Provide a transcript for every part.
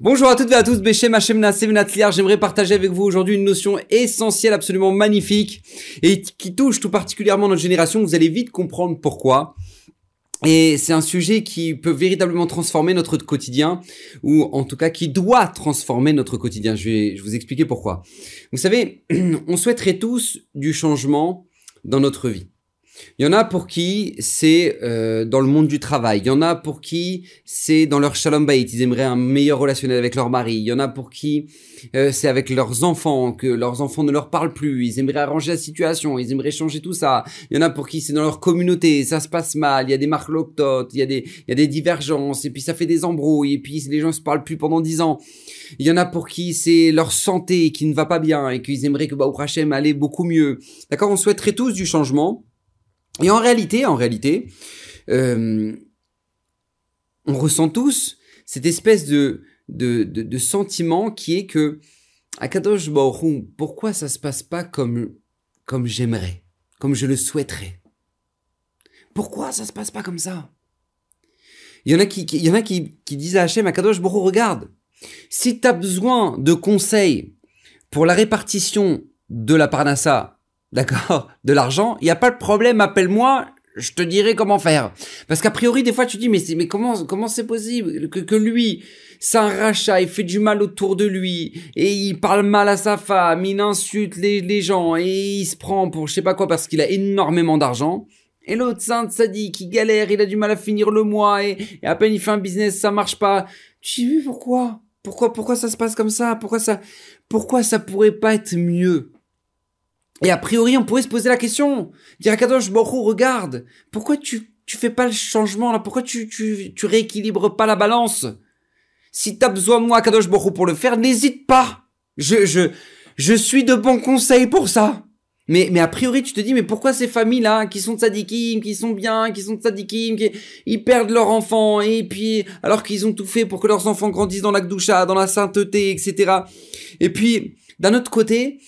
Bonjour à toutes et à tous, Béchem Hachem Natsliar. J'aimerais partager avec vous aujourd'hui une notion essentielle, absolument magnifique, et qui touche tout particulièrement notre génération. Vous allez vite comprendre pourquoi. Et c'est un sujet qui peut véritablement transformer notre quotidien, ou en tout cas qui doit transformer notre quotidien. Je vais vous expliquer pourquoi. Vous savez, on souhaiterait tous du changement dans notre vie. Il y en a pour qui c'est euh, dans le monde du travail. Il y en a pour qui c'est dans leur shalom bayit. Ils aimeraient un meilleur relationnel avec leur mari. Il y en a pour qui euh, c'est avec leurs enfants, que leurs enfants ne leur parlent plus. Ils aimeraient arranger la situation. Ils aimeraient changer tout ça. Il y en a pour qui c'est dans leur communauté. Ça se passe mal. Il y a des marloctotes. Il y a des, il y a des divergences. Et puis ça fait des embrouilles. Et puis les gens se parlent plus pendant dix ans. Il y en a pour qui c'est leur santé qui ne va pas bien et qu'ils aimeraient que bah, Hachem allait beaucoup mieux. D'accord? On souhaiterait tous du changement. Et en réalité, en réalité, euh, on ressent tous cette espèce de, de, de, sentiment qui est que Akadosh Baruch pourquoi ça se passe pas comme, comme j'aimerais, comme je le souhaiterais? Pourquoi ça se passe pas comme ça? Il y en a qui, il y en a qui, qui disent à Hachem, Akadosh Baruch regarde, si tu as besoin de conseils pour la répartition de la parnassa d'accord, de l'argent, il n'y a pas de problème, appelle-moi, je te dirai comment faire. Parce qu'a priori, des fois, tu dis, mais, mais comment, comment c'est possible que, que lui, rachat, il fait du mal autour de lui, et il parle mal à sa femme, il insulte les, gens, et il se prend pour je sais pas quoi parce qu'il a énormément d'argent. Et l'autre sainte, ça qu'il galère, il a du mal à finir le mois, et, et à peine il fait un business, ça marche pas. Tu dis, pourquoi? Pourquoi, pourquoi ça se passe comme ça? Pourquoi ça, pourquoi ça pourrait pas être mieux? Et a priori, on pourrait se poser la question, dire à Kadosh Borou, regarde, pourquoi tu, tu fais pas le changement là? Pourquoi tu, tu, tu rééquilibres pas la balance? Si t'as besoin de moi, Kadosh Borou, pour le faire, n'hésite pas. Je, je, je suis de bons conseils pour ça. Mais, mais a priori, tu te dis, mais pourquoi ces familles-là, qui sont tzadikim, qui sont bien, qui sont tzadikim, qui, ils perdent leurs enfants, et puis, alors qu'ils ont tout fait pour que leurs enfants grandissent dans la dans la sainteté, etc. Et puis, d'un autre côté,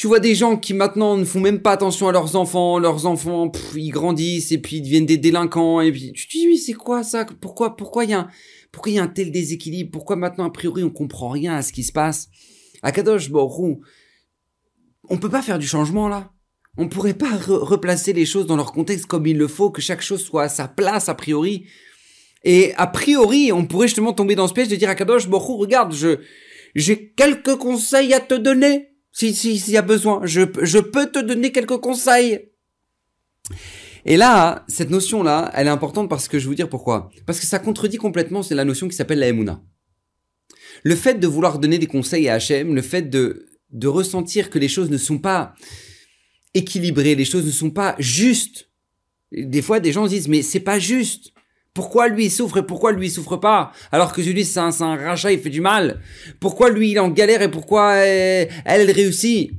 tu vois des gens qui maintenant ne font même pas attention à leurs enfants, leurs enfants, ils grandissent et puis ils deviennent des délinquants et puis tu te dis oui c'est quoi ça? Pourquoi pourquoi il y a un, pourquoi il y a un tel déséquilibre? Pourquoi maintenant a priori on comprend rien à ce qui se passe? À Kadosh Borou, on peut pas faire du changement là. On pourrait pas replacer les choses dans leur contexte comme il le faut, que chaque chose soit à sa place a priori. Et a priori, on pourrait justement tomber dans ce piège de dire à Kadosh Borou, regarde, je j'ai quelques conseils à te donner si, si, s'il y a besoin, je, je peux te donner quelques conseils. Et là, cette notion-là, elle est importante parce que je vais vous dire pourquoi. Parce que ça contredit complètement, c'est la notion qui s'appelle la emuna. Le fait de vouloir donner des conseils à Hachem, le fait de, de ressentir que les choses ne sont pas équilibrées, les choses ne sont pas justes. Des fois, des gens disent, mais c'est pas juste. Pourquoi lui il souffre et pourquoi lui il souffre pas Alors que lui c'est un, un, rachat, il fait du mal. Pourquoi lui il en galère et pourquoi elle, elle réussit?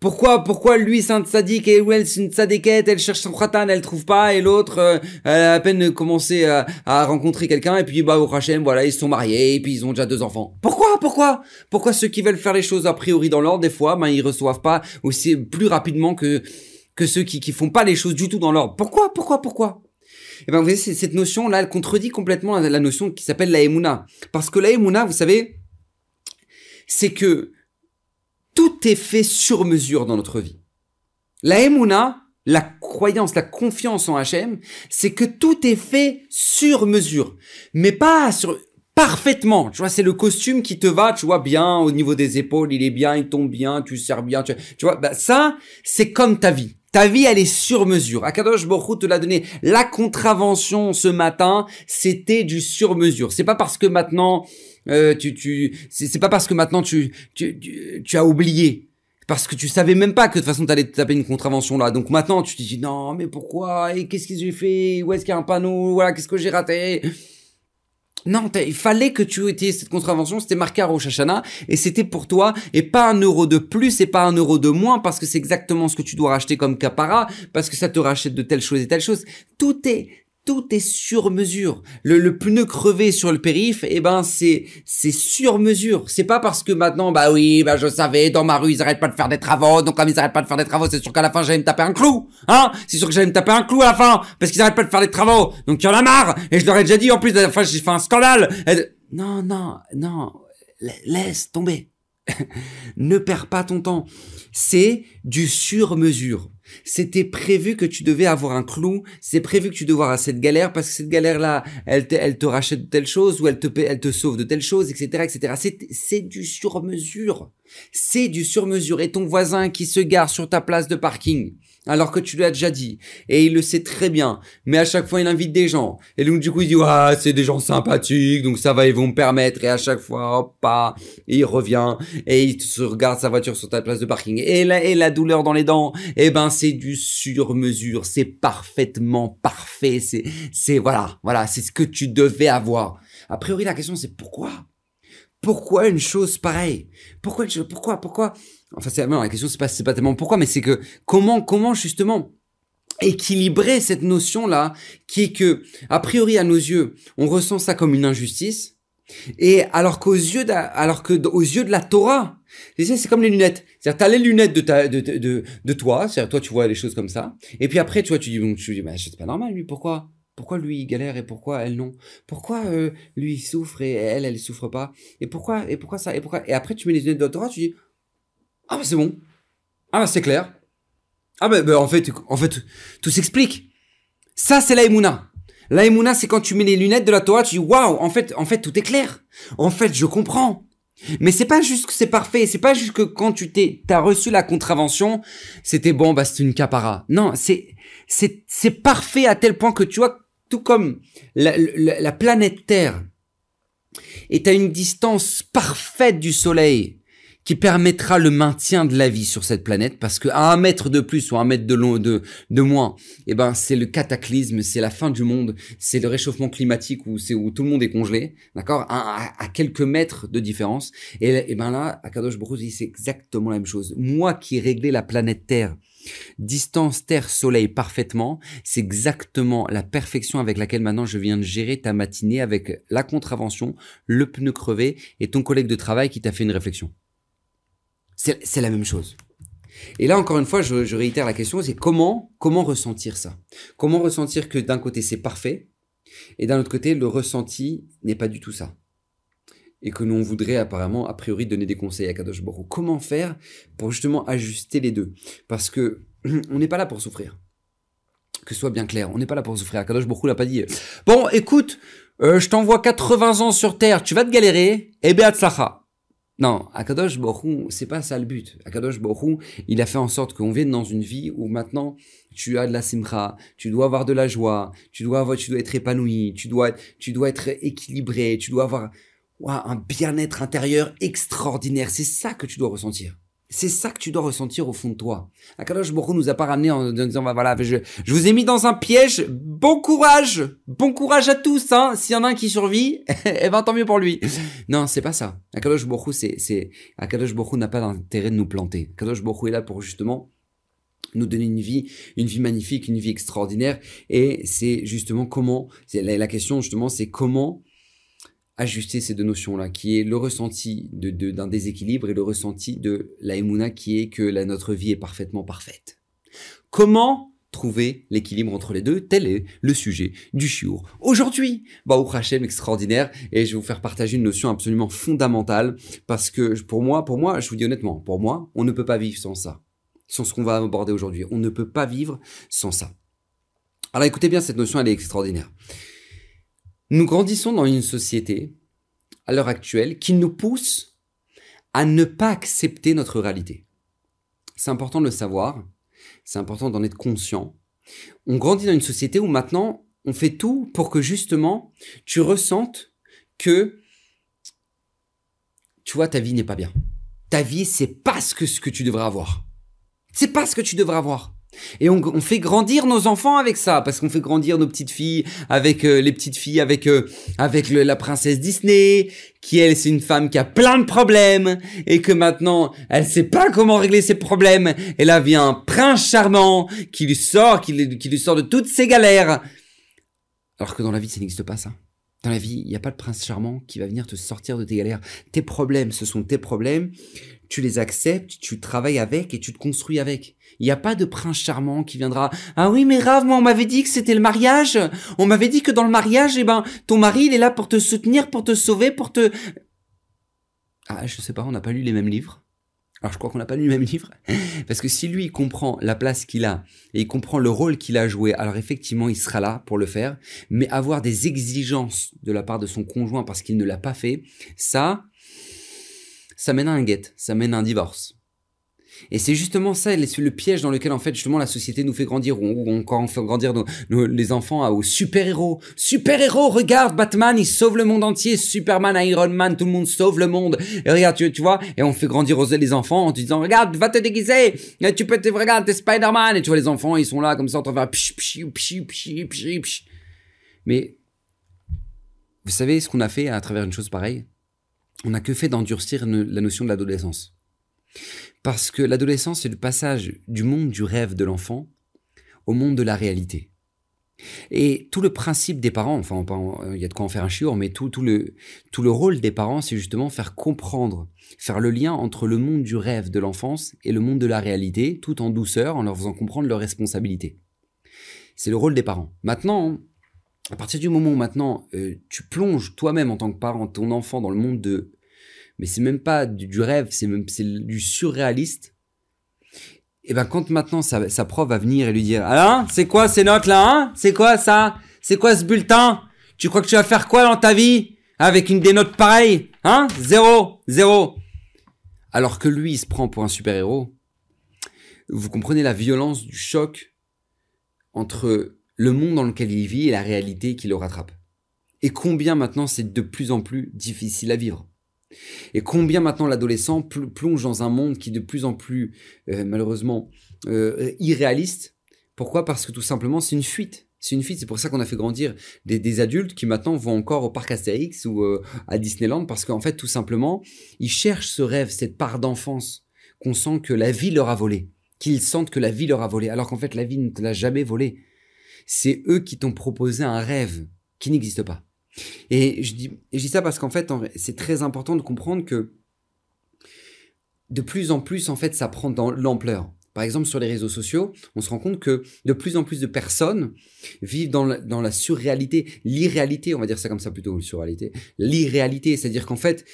Pourquoi, pourquoi lui c'est un sadique et elle c'est une tzadékette, elle cherche son khatan, elle trouve pas et l'autre euh, elle a à peine commencé à, à rencontrer quelqu'un et puis bah au Hachem voilà ils sont mariés et puis ils ont déjà deux enfants. Pourquoi, pourquoi, pourquoi ceux qui veulent faire les choses a priori dans l'ordre des fois ben ils reçoivent pas aussi plus rapidement que que ceux qui qui font pas les choses du tout dans l'ordre? Pourquoi, pourquoi, pourquoi? Et eh ben vous voyez, cette notion-là, elle contredit complètement la notion qui s'appelle la emuna. Parce que la emuna, vous savez, c'est que tout est fait sur mesure dans notre vie. La emuna, la croyance, la confiance en Hachem, c'est que tout est fait sur mesure. Mais pas sur, parfaitement. Tu vois, c'est le costume qui te va, tu vois, bien au niveau des épaules, il est bien, il tombe bien, tu sers bien, tu, vois, bah, ça, c'est comme ta vie. Ta vie, elle est sur mesure. Akadosh Baruch te l'a donné. La contravention ce matin, c'était du sur mesure. C'est pas parce que maintenant, euh, tu, tu, c'est pas parce que maintenant tu, tu, tu, as oublié. Parce que tu savais même pas que de toute façon t'allais te taper une contravention là. Donc maintenant tu te dis non mais pourquoi? Et qu'est-ce que j'ai fait? Où est-ce qu'il y a un panneau? Voilà qu'est-ce que j'ai raté? Non, il fallait que tu aies cette contravention, c'était marqué à Rosh Hashanah, et c'était pour toi, et pas un euro de plus, et pas un euro de moins, parce que c'est exactement ce que tu dois racheter comme capara, parce que ça te rachète de telle chose et telle chose. Tout est, tout est sur mesure. Le, le pneu crevé sur le périph, eh ben c'est c'est sur mesure. C'est pas parce que maintenant bah oui, bah je savais dans ma rue ils arrêtent pas de faire des travaux, donc comme ils arrêtent pas de faire des travaux, c'est sûr qu'à la fin j'allais me taper un clou, hein C'est sûr que j'allais me taper un clou à la fin parce qu'ils arrêtent pas de faire des travaux. Donc y en a marre et je leur ai déjà dit en plus la fois j'ai fait un scandale. Non non non, laisse tomber. ne perds pas ton temps. C'est du sur mesure. C'était prévu que tu devais avoir un clou, c'est prévu que tu devais avoir cette galère parce que cette galère-là, elle te, elle te rachète de telle chose ou elle te, elle te sauve de telle chose, etc., etc. C'est, c'est du sur-mesure. C'est du sur-mesure. Et ton voisin qui se gare sur ta place de parking, alors que tu lui as déjà dit. Et il le sait très bien. Mais à chaque fois, il invite des gens. Et donc, du coup, il dit, ah, c'est des gens sympathiques, donc ça va, ils vont me permettre. Et à chaque fois, hop, pas, il revient. Et il se regarde sa voiture sur ta place de parking. Et la, et la douleur dans les dents, eh ben, c'est du sur-mesure. C'est parfaitement parfait. C'est, c'est, voilà, voilà, c'est ce que tu devais avoir. A priori, la question, c'est pourquoi? Pourquoi une chose pareille? Pourquoi, pourquoi, pourquoi? Enfin, c'est, la question, c'est pas, c'est pas tellement pourquoi, mais c'est que comment, comment justement équilibrer cette notion-là, qui est que, a priori, à nos yeux, on ressent ça comme une injustice, et alors qu'aux yeux de, alors que aux yeux de la Torah, c'est comme les lunettes. C'est-à-dire, t'as les lunettes de ta, de, de, de, toi, c'est-à-dire, toi, tu vois les choses comme ça, et puis après, tu vois, tu dis, bon, tu dis, bah, c'est pas normal, lui, pourquoi? Pourquoi lui il galère et pourquoi elle non? Pourquoi euh, lui il souffre et elle elle souffre pas? Et pourquoi et pourquoi ça et pourquoi? Et après tu mets les lunettes de la Torah, tu dis ah bah c'est bon. Ah bah c'est clair. Ah bah, bah, en fait, en fait, tout s'explique. Ça c'est la L'aïmouna, c'est quand tu mets les lunettes de la Torah, tu dis waouh, en fait, en fait tout est clair. En fait, je comprends. Mais c'est pas juste que c'est parfait, c'est pas juste que quand tu t'es, t'as reçu la contravention, c'était bon, bah c'est une capara. Non, c'est, c'est, c'est parfait à tel point que tu vois, tout comme la, la planète Terre est à une distance parfaite du Soleil, qui permettra le maintien de la vie sur cette planète parce que à un mètre de plus ou un mètre de moins eh ben c'est le cataclysme c'est la fin du monde c'est le réchauffement climatique où c'est où tout le monde est congelé d'accord? À, quelques mètres de différence. Et, et ben là à Kadosh Baruch c'est exactement la même chose. Moi qui ai réglé la planète Terre Distance Terre-Soleil parfaitement, c'est exactement la perfection avec laquelle maintenant je viens de gérer ta matinée avec la contravention, le pneu crevé et ton collègue de travail qui t'a fait une réflexion. C'est la même chose. Et là, encore une fois, je, réitère la question, c'est comment, comment ressentir ça? Comment ressentir que d'un côté, c'est parfait, et d'un autre côté, le ressenti n'est pas du tout ça et que nous on voudrait apparemment a priori donner des conseils à Kadosh Baruch. Comment faire pour justement ajuster les deux? Parce que on n'est pas là pour souffrir. Que ce soit bien clair, on n'est pas là pour souffrir. Kadosh Baruch l'a pas dit. Bon, écoute, euh, je t'envoie 80 ans sur Terre, tu vas te galérer, et eh Sacha. Non, Akadosh Borou, c'est pas ça le but. Akadosh Borou, il a fait en sorte qu'on vienne dans une vie où maintenant tu as de la simra, tu dois avoir de la joie, tu dois avoir, tu dois être épanoui, tu dois, tu dois être équilibré, tu dois avoir un bien-être intérieur extraordinaire. C'est ça que tu dois ressentir. C'est ça que tu dois ressentir au fond de toi. Akadosh Baruch nous a pas ramené en disant bah voilà, je, je vous ai mis dans un piège. Bon courage, bon courage à tous. Hein. S'il y en a un qui survit, eh ben tant mieux pour lui. Non, c'est pas ça. Akadosh Baruch c'est c'est Akadosh n'a pas d'intérêt de nous planter. Akadosh Baruch est là pour justement nous donner une vie, une vie magnifique, une vie extraordinaire. Et c'est justement comment, la, la question justement, c'est comment ajuster ces deux notions-là, qui est le ressenti d'un de, déséquilibre et le ressenti de la émouna qui est que la, notre vie est parfaitement parfaite. Comment trouver l'équilibre entre les deux? Tel est le sujet du chiour. Aujourd'hui, Baou Hachem extraordinaire, et je vais vous faire partager une notion absolument fondamentale, parce que pour moi, pour moi, je vous dis honnêtement, pour moi, on ne peut pas vivre sans ça. Sans ce qu'on va aborder aujourd'hui. On ne peut pas vivre sans ça. Alors écoutez bien, cette notion, elle est extraordinaire. Nous grandissons dans une société, à l'heure actuelle, qui nous pousse à ne pas accepter notre réalité. C'est important de le savoir, c'est important d'en être conscient. On grandit dans une société où maintenant, on fait tout pour que justement, tu ressentes que, tu vois, ta vie n'est pas bien. Ta vie, c'est pas ce que, ce que tu devrais avoir. C'est pas ce que tu devrais avoir. Et on, fait grandir nos enfants avec ça, parce qu'on fait grandir nos petites filles avec euh, les petites filles avec euh, avec la princesse Disney, qui elle c'est une femme qui a plein de problèmes et que maintenant elle sait pas comment régler ses problèmes. Et là vient un prince charmant qui lui sort, qui, sort de toutes ses galères. Alors que dans la vie, ça n'existe pas ça. Dans la vie, il n'y a pas de prince charmant qui va venir te sortir de tes galères. Tes problèmes, ce sont tes problèmes. Tu les acceptes, tu travailles avec et tu te construis avec. Il n'y a pas de prince charmant qui viendra. Ah oui, mais Rave, moi, on m'avait dit que c'était le mariage. On m'avait dit que dans le mariage, eh ben, ton mari, il est là pour te soutenir, pour te sauver, pour te... Ah, je sais pas, on n'a pas lu les mêmes livres. Alors je crois qu'on n'a pas lu le même livre. Parce que si lui comprend la place qu'il a et il comprend le rôle qu'il a joué, alors effectivement il sera là pour le faire. Mais avoir des exigences de la part de son conjoint parce qu'il ne l'a pas fait, ça, ça mène à un guet, ça mène à un divorce. Et c'est justement ça le piège dans lequel en fait justement la société nous fait grandir, ou encore on fait grandir nos, les enfants aux super-héros. Super-héros, regarde Batman, il sauve le monde entier, Superman, Iron Man, tout le monde sauve le monde. Et regarde, tu, vois, et on fait grandir les enfants en te disant, regarde, va te déguiser, et tu peux te, regarde, t'es Spider-Man, et tu vois les enfants, ils sont là comme ça en train de faire psh, psh, psh, psh, psh. Mais, vous savez ce qu'on a fait à travers une chose pareille? On n'a que fait d'endurcir la notion de l'adolescence. Parce que l'adolescence, c'est le passage du monde du rêve de l'enfant au monde de la réalité. Et tout le principe des parents, enfin, il y a de quoi en faire un chiot, mais tout, tout, le, tout le rôle des parents, c'est justement faire comprendre, faire le lien entre le monde du rêve de l'enfance et le monde de la réalité, tout en douceur, en leur faisant comprendre leurs responsabilités. C'est le rôle des parents. Maintenant, à partir du moment où maintenant euh, tu plonges toi-même en tant que parent ton enfant dans le monde de mais c'est même pas du, rêve, c'est même c'est du surréaliste. Et ben quand maintenant sa, sa prof va venir et lui dire alors c'est quoi ces notes là hein? C'est quoi ça? C'est quoi ce bulletin? Tu crois que tu vas faire quoi dans ta vie avec une des notes pareilles Hein? Zéro, zéro. Alors que lui il se prend pour un super héros. Vous comprenez la violence du choc entre le monde dans lequel il vit et la réalité qui le rattrape. Et combien maintenant c'est de plus en plus difficile à vivre. Et combien maintenant l'adolescent plonge dans un monde qui est de plus en plus euh, malheureusement euh, irréaliste. Pourquoi? Parce que tout simplement c'est une fuite. C'est une fuite, c'est pour ça qu'on a fait grandir des, adultes qui maintenant vont encore au parc Astérix ou euh, à Disneyland parce qu'en fait tout simplement ils cherchent ce rêve, cette part d'enfance qu'on sent que la vie leur a volé, qu'ils sentent que la vie leur a volé, alors qu'en fait la vie ne l'a jamais volé. C'est eux qui t'ont proposé un rêve qui n'existe pas. Et je dis, ça parce qu'en fait, c'est très important de comprendre que de plus en plus, en fait, ça prend dans l'ampleur. Par exemple, sur les réseaux sociaux, on se rend compte que de plus en plus de personnes vivent dans la, surréalité, l'irréalité, on va dire ça comme ça plutôt, surréalité, l'irréalité, c'est-à-dire qu'en fait,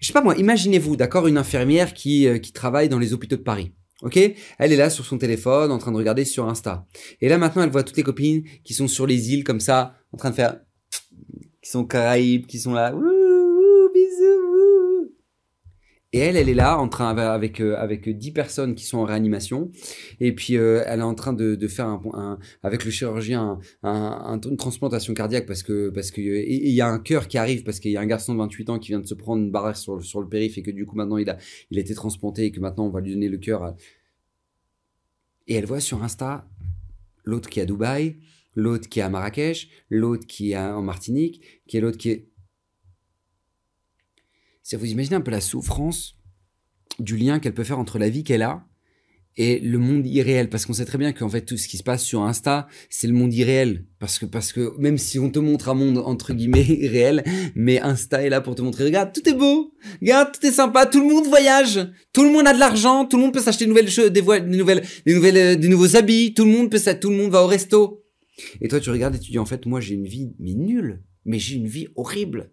je sais pas moi, imaginez-vous, d'accord, une infirmière qui, euh, qui travaille dans les hôpitaux de Paris. Ok, elle est là sur son téléphone en train de regarder sur Insta. Et là maintenant, elle voit toutes les copines qui sont sur les îles comme ça, en train de faire qui sont caraïbes, qui sont là, ouh, bisous. Et elle, elle est là en train avec euh, avec dix personnes qui sont en réanimation, et puis euh, elle est en train de, faire un, avec le chirurgien un, une transplantation cardiaque parce que parce que il y a un cœur qui arrive parce qu'il y a un garçon de 28 ans qui vient de se prendre une barre sur sur le périph et que du coup maintenant il a il a été transplanté et que maintenant on va lui donner le cœur. Et elle voit sur Insta l'autre qui est à Dubaï, l'autre qui est à Marrakech, l'autre qui est en Martinique, qui est l'autre qui est... Si vous imaginez un peu la souffrance du lien qu'elle peut faire entre la vie qu'elle a et le monde irréel? Parce qu'on sait très bien qu'en fait tout ce qui se passe sur Insta c'est le monde irréel. Parce que parce que même si on te montre un monde entre guillemets réel mais Insta est là pour te montrer regarde tout est beau. Regarde tout est sympa. Tout le monde voyage. Tout le monde a de l'argent. Tout le monde peut s'acheter des nouvelles choses des, des nouvelles des nouvelles euh, des nouveaux habits. Tout le monde peut ça tout le monde va au resto. Et toi, tu regardes et tu dis, en fait, moi, j'ai une vie, mais nulle. Mais j'ai une vie horrible.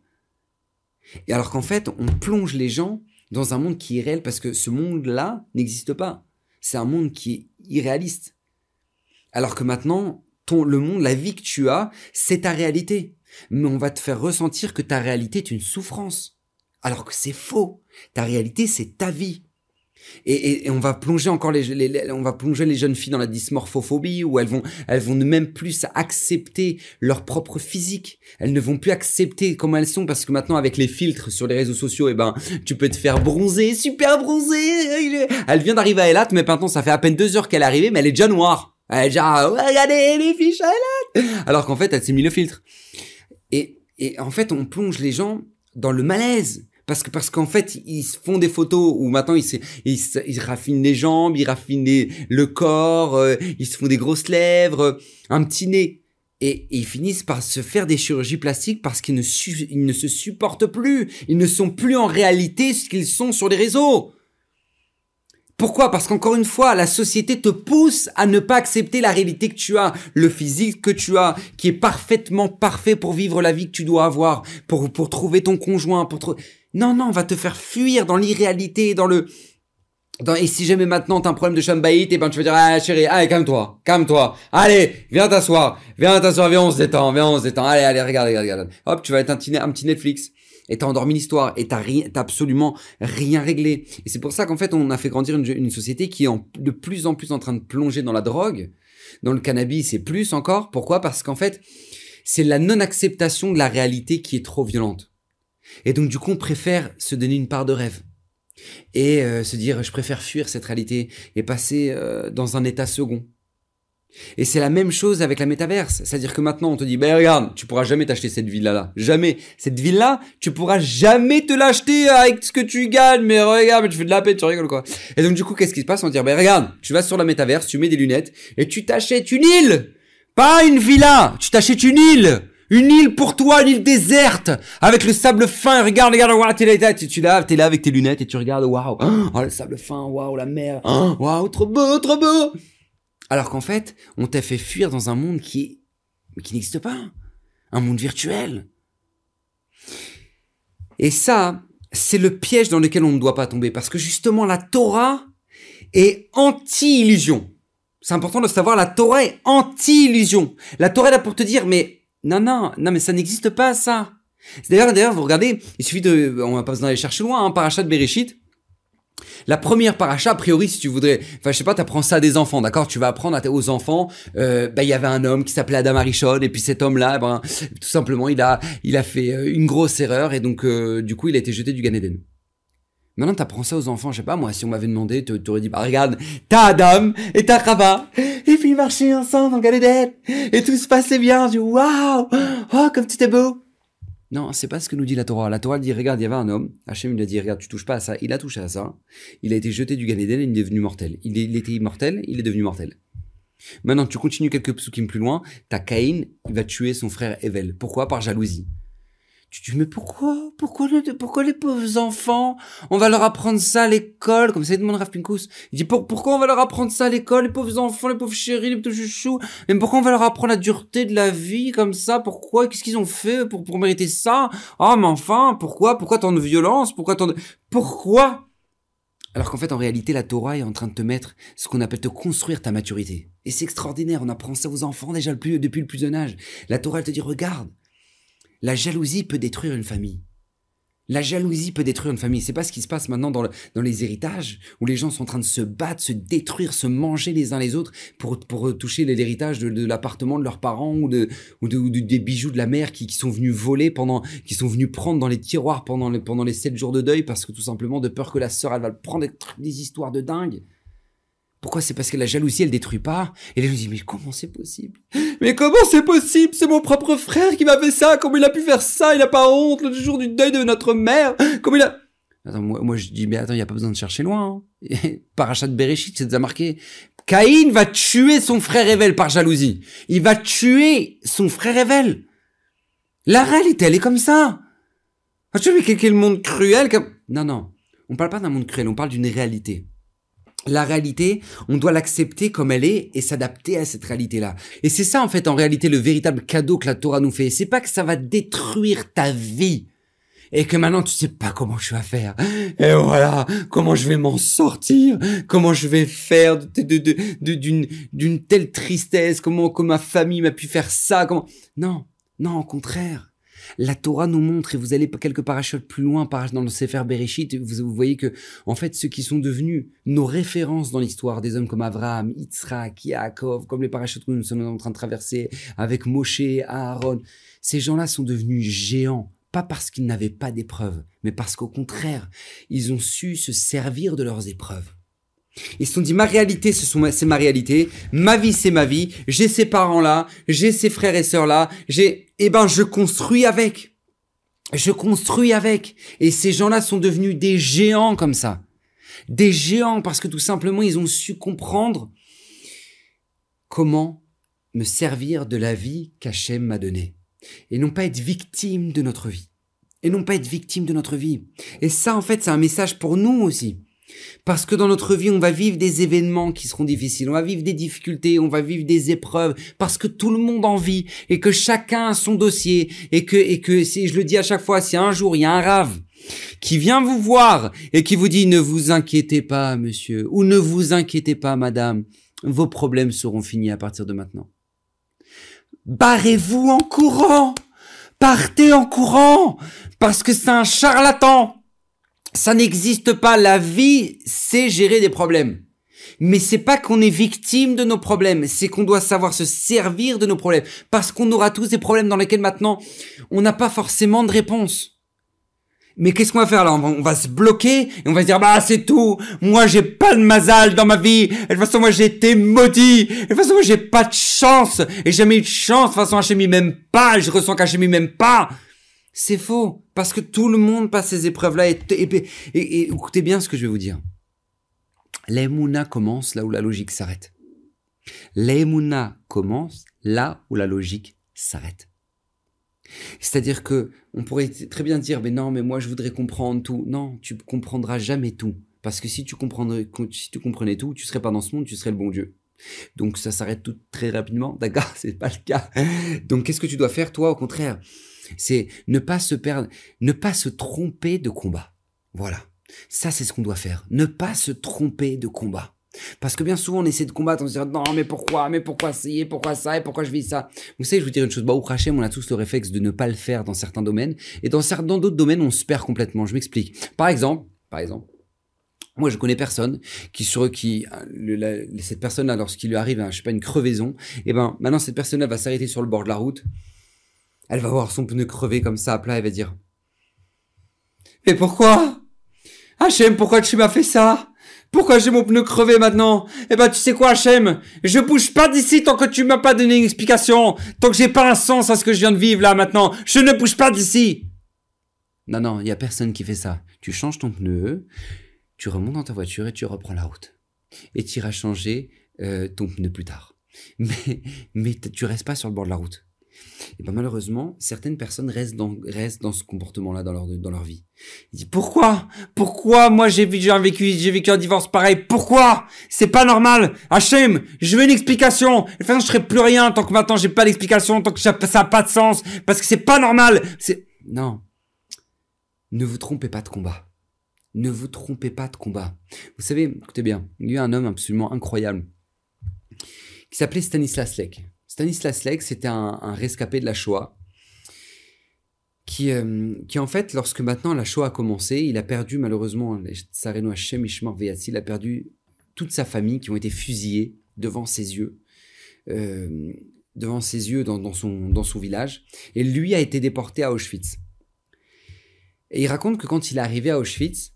Et alors qu'en fait, on plonge les gens dans un monde qui est réel parce que ce monde-là n'existe pas. C'est un monde qui est irréaliste. Alors que maintenant, le monde, la vie que tu as, c'est ta réalité. Mais on va te faire ressentir que ta réalité est une souffrance. Alors que c'est faux. Ta réalité, c'est ta vie. Et, et, on va plonger encore les, on va plonger les jeunes filles dans la dysmorphophobie où elles vont elles vont ne même plus accepter leur propre physique. Elles ne vont plus accepter comment elles sont parce que maintenant avec les filtres sur les réseaux sociaux, eh ben tu peux te faire bronzer, super bronzer. Elle vient d'arriver à Elat, mais maintenant ça fait à peine deux heures qu'elle est arrivée, mais elle est déjà noire. Elle est déjà regardez les fiches à Elat. Alors qu'en fait elle s'est mis le filtre. Et et en fait on plonge les gens dans le malaise parce que parce qu'en fait ils se font des photos où maintenant ils, ils, ils raffinent les jambes, ils raffinent le corps, euh, ils se font des grosses lèvres, un petit nez. et, ils finissent par se faire des chirurgies plastiques parce qu'ils ne, ils ne se supportent plus. Ils ne sont plus en réalité ce qu'ils sont sur les réseaux. Pourquoi? Parce qu'encore une fois, la société te pousse à ne pas accepter la réalité que tu as, le physique que tu as, qui est parfaitement parfait pour vivre la vie que tu dois avoir, pour, pour trouver ton conjoint, pour Non, non, on va te faire fuir dans l'irréalité, dans le... Dans, et si jamais maintenant t'as un problème de chambaït, et eh ben tu vas dire, ah chérie, allez, calme-toi, calme-toi, allez, viens t'asseoir, viens t'asseoir, viens on se détend, viens on se détend, allez, allez, regarde, regarde, regarde. Hop, tu vas être un petit, Netflix et t'as endormi l'histoire et t'as rien, absolument rien réglé. Et c'est pour ça qu'en fait, on a fait grandir une, société qui est de plus en plus en train de plonger dans la drogue, dans le cannabis et plus encore. Pourquoi? Parce qu'en fait, c'est la non-acceptation de la réalité qui est trop violente. Et donc du coup, on préfère se donner une part de rêve et euh, se dire je préfère fuir cette réalité et passer euh, dans un état second. Et c'est la même chose avec la métaverse. C'est-à-dire que maintenant, on te dit, ben regarde, tu pourras jamais t'acheter cette villa-là. Jamais. Cette villa, tu pourras jamais te l'acheter avec ce que tu gagnes. Mais regarde, mais tu fais de la paix, tu rigoles quoi. Et donc, du coup, qu'est-ce qui se passe? On te dit, ben regarde, tu vas sur la métaverse, tu mets des lunettes et tu t'achètes une île. Pas une villa. Tu t'achètes une île. Une île pour toi, une île déserte, avec le sable fin. Regarde, regarde, waouh, t'es là, tu, tu là, t'es là avec tes lunettes et tu regardes, waouh, oh, le sable fin, waouh, la mer, waouh, trop beau, trop beau. Alors qu'en fait, on t'a fait fuir dans un monde qui, qui n'existe pas. Un monde virtuel. Et ça, c'est le piège dans lequel on ne doit pas tomber. Parce que justement, la Torah est anti-illusion. C'est important de savoir, la Torah est anti-illusion. La Torah est là pour te dire, mais non, non, non, mais ça n'existe pas, ça. D'ailleurs, d'ailleurs, vous regardez, il suffit de, on va pas besoin d'aller chercher loin, hein, parachat de Bereshit. La première paracha, a priori, si tu voudrais, enfin, je sais pas, t'apprends ça à des enfants, d'accord? Tu vas apprendre à aux enfants, euh, bah, il y avait un homme qui s'appelait Adam Arishon, et puis cet homme-là, ben, tout simplement, il a, il a fait euh, une grosse erreur, et donc, euh, du coup, il a été jeté du Gan Eden. Maintenant, t'apprends ça aux enfants, je sais pas, moi, si on m'avait demandé, t'aurais dit, bah, regarde, t'as Adam, et t'as Chava, et puis ils marchaient ensemble Gan Eden, et tout se passait bien, je waouh, oh, comme tu t'es beau. Non, c'est pas ce que nous dit la Torah. La Torah dit, regarde, il y avait un homme. Hachem lui a dit, regarde, tu touches pas à ça. Il a touché à ça. Il a été jeté du Gan et il est devenu mortel. Il, était immortel, il est devenu mortel. Maintenant, tu continues quelques psukim plus loin. T'as Caïn, il va tuer son frère Evel. Pourquoi? Par jalousie. Tu dis, mais pourquoi? Pourquoi, pourquoi les pauvres enfants? On va leur apprendre ça à l'école, comme ça il demande Rav Pinkus. Il dit, pourquoi on va leur apprendre ça à l'école, les pauvres enfants, les pauvres chéris, les petits chouchous? Mais pourquoi on va leur apprendre la dureté de la vie comme ça? Pourquoi? Qu'est-ce qu'ils ont fait pour, pour mériter ça? Oh, mais enfin, pourquoi? Pourquoi tant de violence? Pourquoi tant de... Pourquoi? Alors qu'en fait, en réalité, la Torah est en train de te mettre ce qu'on appelle te construire ta maturité. Et c'est extraordinaire, on apprend ça aux enfants déjà depuis le plus jeune âge. La Torah, elle te dit, regarde, la jalousie peut détruire une famille. La jalousie peut détruire une famille. C'est pas ce qui se passe maintenant dans, dans, les héritages, où les gens sont en train de se battre, se détruire, se manger les uns les autres pour, pour toucher l'héritage de, l'appartement de leurs parents ou, de, ou, des bijoux de la mère qui, sont venus voler pendant, qui sont venus prendre dans les tiroirs pendant les, pendant les sept jours de deuil parce que tout simplement de peur que la sœur elle va prendre des histoires de dingue. Pourquoi C'est parce que la jalousie, elle détruit pas? Et les gens disent, mais comment c'est possible? Mais comment c'est possible? C'est mon propre frère qui m'a fait ça. Comment il a pu faire ça? Il n'a pas honte le jour du deuil de notre mère. Comment il a... Attends, moi, je dis, mais attends, il n'y a pas besoin de chercher loin. Hein. Parachat de Bereshit, c'est déjà marqué. Caïn va tuer son frère Evel par jalousie. Il va tuer son frère Evel. La réalité, elle est comme ça. Ah, tu mais quel monde cruel. Non, non. On parle pas d'un monde cruel, on parle d'une réalité la réalité, on doit l'accepter comme elle est et s'adapter à cette réalité-là. Et c'est ça en fait en réalité le véritable cadeau que la Torah nous fait. C'est pas que ça va détruire ta vie et que maintenant tu sais pas comment je vais faire. Et voilà, comment je vais m'en sortir, comment je vais faire d'une d'une telle tristesse, comment que ma famille m'a pu faire ça, comment Non, non, au contraire. La Torah nous montre, et vous allez quelques parachutes plus loin dans le Sefer Bereshit, vous, voyez que, en fait, ceux qui sont devenus nos références dans l'histoire, des hommes comme Abraham, Yitzhak, Yaakov, comme les parachutes que nous sommes en train de traverser, avec Moshe, Aaron, ces gens-là sont devenus géants pas parce qu'ils n'avaient pas d'épreuves, mais parce qu'au contraire, ils ont su se servir de leurs épreuves. Ils se sont dit, ma réalité, ce c'est ma réalité. Ma vie, c'est ma vie. J'ai ces parents-là. J'ai ces frères et sœurs-là. J'ai, eh ben, je construis avec. Je construis avec. Et ces gens-là sont devenus des géants comme ça. Des géants parce que tout simplement, ils ont su comprendre comment me servir de la vie qu'Hachem m'a donnée. Et non pas être victime de notre vie. Et non pas être victime de notre vie. Et ça, en fait, c'est un message pour nous aussi. Parce que dans notre vie, on va vivre des événements qui seront difficiles, on va vivre des difficultés, on va vivre des épreuves, parce que tout le monde en vit, et que chacun a son dossier, et que, et que, si je le dis à chaque fois, si un jour il y a un rave qui vient vous voir et qui vous dit ne vous inquiétez pas, monsieur, ou ne vous inquiétez pas, madame, vos problèmes seront finis à partir de maintenant. Barrez-vous en courant! Partez en courant! Parce que c'est un charlatan! Ça n'existe pas. La vie, c'est gérer des problèmes. Mais c'est pas qu'on est victime de nos problèmes, c'est qu'on doit savoir se servir de nos problèmes. Parce qu'on aura tous des problèmes dans lesquels maintenant, on n'a pas forcément de réponse. Mais qu'est-ce qu'on va faire là? On va, se bloquer et on va se dire bah c'est tout. Moi j'ai pas de mazal dans ma vie. De toute façon moi j'ai été maudit. De toute façon moi j'ai pas de chance. Et j'ai jamais eu de chance. De toute façon Hachemi m'aime pas. Je ressens qu'Hachemi m'aime pas. C'est faux. Parce que tout le monde passe ces épreuves-là. Et, et, écoutez bien ce que je vais vous dire. L'Emouna commence là où la logique s'arrête. L'Emouna commence là où la logique s'arrête. C'est-à-dire que on pourrait très bien dire, mais non, mais moi je voudrais comprendre tout. Non, tu comprendras jamais tout. Parce que si tu, si tu comprenais tout, tu serais pas dans ce monde, tu serais le bon Dieu. Donc ça s'arrête tout très rapidement. D'accord, c'est pas le cas. Donc qu'est-ce que tu dois faire, toi, au contraire c'est ne pas se perdre, ne pas se tromper de combat. Voilà. Ça, c'est ce qu'on doit faire. Ne pas se tromper de combat. Parce que bien souvent, on essaie de combattre, on se dit, non, mais pourquoi, mais pourquoi ça, et pourquoi ça, et pourquoi je vis ça? Vous savez, je vous dire une chose, bah, Hachem, on a tous le réflexe de ne pas le faire dans certains domaines, et dans certains d'autres domaines, on se perd complètement. Je m'explique. Par exemple, par exemple, moi, je connais personne qui sur qui cette personne-là, lorsqu'il lui arrive, je sais pas, une crevaison, et eh ben maintenant cette personne-là va s'arrêter sur le bord de la route elle va voir son pneu crevé comme ça à plat et va dire Mais pourquoi? Hachem, pourquoi tu m'as fait ça? Pourquoi j'ai mon pneu crevé maintenant? Eh ben tu sais quoi Hachem? Je bouge pas d'ici tant que tu m'as pas donné une explication, tant que j'ai pas un sens à ce que je viens de vivre là maintenant. Je ne bouge pas d'ici Non, non, il y a personne qui fait ça. Tu changes ton pneu, tu remontes dans ta voiture et tu reprends la route. Et tu iras changer euh, ton pneu plus tard. Mais, mais tu restes pas sur le bord de la route. Et ben malheureusement, certaines personnes restent dans, restent dans ce comportement-là dans leur, dans leur vie. Ils disent, pourquoi? Pourquoi moi j'ai vécu, j'ai vécu un divorce pareil? Pourquoi? C'est pas normal Hachem, je veux une explication façon, je serai plus rien tant que maintenant j'ai pas d'explication, tant que ça n'a pas de sens, parce que c'est pas normal C'est... Non. Ne vous trompez pas de combat. Ne vous trompez pas de combat. Vous savez, écoutez bien, il y a eu un homme absolument incroyable qui s'appelait Stanislas Lek. Stanislas Lek, c'était un, rescapé de la Shoah. Qui, euh, qui, en fait, lorsque maintenant la Shoah a commencé, il a perdu malheureusement, Sareno Hashem Ishmar il a perdu toute sa famille qui ont été fusillés devant ses yeux, euh, devant ses yeux dans, son, dans son village. Et lui a été déporté à Auschwitz. Et il raconte que quand il est arrivé à Auschwitz,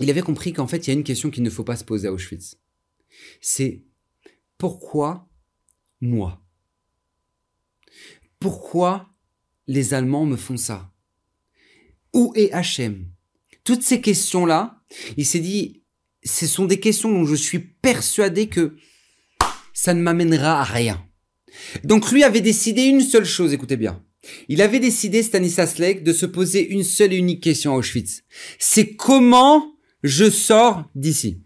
il avait compris qu'en fait, il y a une question qu'il ne faut pas se poser à Auschwitz. C'est pourquoi moi Pourquoi les Allemands me font ça? Où est Hachem Toutes ces questions-là, il s'est dit, ce sont des questions dont je suis persuadé que ça ne m'amènera à rien. Donc lui avait décidé une seule chose, écoutez bien. Il avait décidé, Stanislas Lek, de se poser une seule et unique question à Auschwitz. C'est comment je sors d'ici?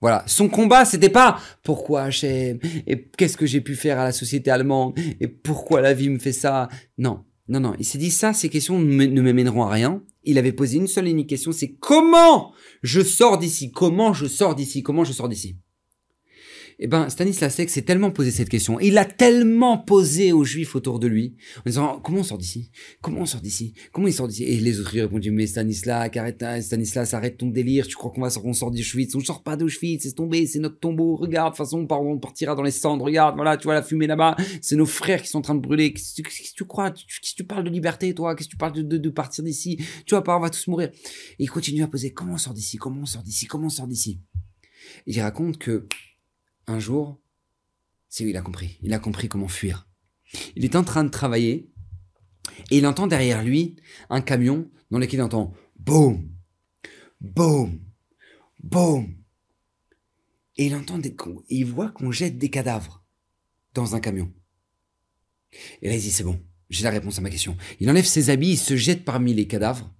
Voilà, son combat, c'était pas pourquoi Hachem et qu'est-ce que j'ai pu faire à la société allemande et pourquoi la vie me fait ça. Non, non, non. Il s'est dit ça, ces questions ne me mèneront à rien. Il avait posé une seule et unique question, c'est comment je sors d'ici? Comment je sors d'ici? Comment je sors d'ici? Eh ben, Stanislas s'est tellement posé cette question. Il a tellement posé aux Juifs autour de lui, en disant, comment on sort d'ici? Comment on sort d'ici? Comment il sort d'ici? Et les autres lui répondu, mais Stanislas, arrête, Stanislas, arrête ton délire, tu crois qu'on va on sort d'Auschwitz? On sort pas d'Auschwitz, c'est tombé, c'est notre tombeau, regarde, de toute façon, on partira dans les cendres, regarde, voilà, tu vois la fumée là-bas, c'est nos frères qui sont en train de brûler. Qu'est-ce que tu crois? Qu'est-ce que tu parles de liberté, toi? Qu'est-ce que tu parles de, de, partir d'ici? Tu vois pas, on va tous mourir. Et il continue à poser, comment on sort d'ici? Comment on sort d'ici? Comment on sort d'ici? Il raconte que, un jour, c'est il a compris. Il a compris comment fuir. Il est en train de travailler et il entend derrière lui un camion dans lequel il entend boum, boum, boum. Et il entend des, il voit qu'on jette des cadavres. dans un camion. Et là, il dit, c'est bon, j'ai la réponse à ma question. Il enlève ses habits, il se jette parmi les cadavres.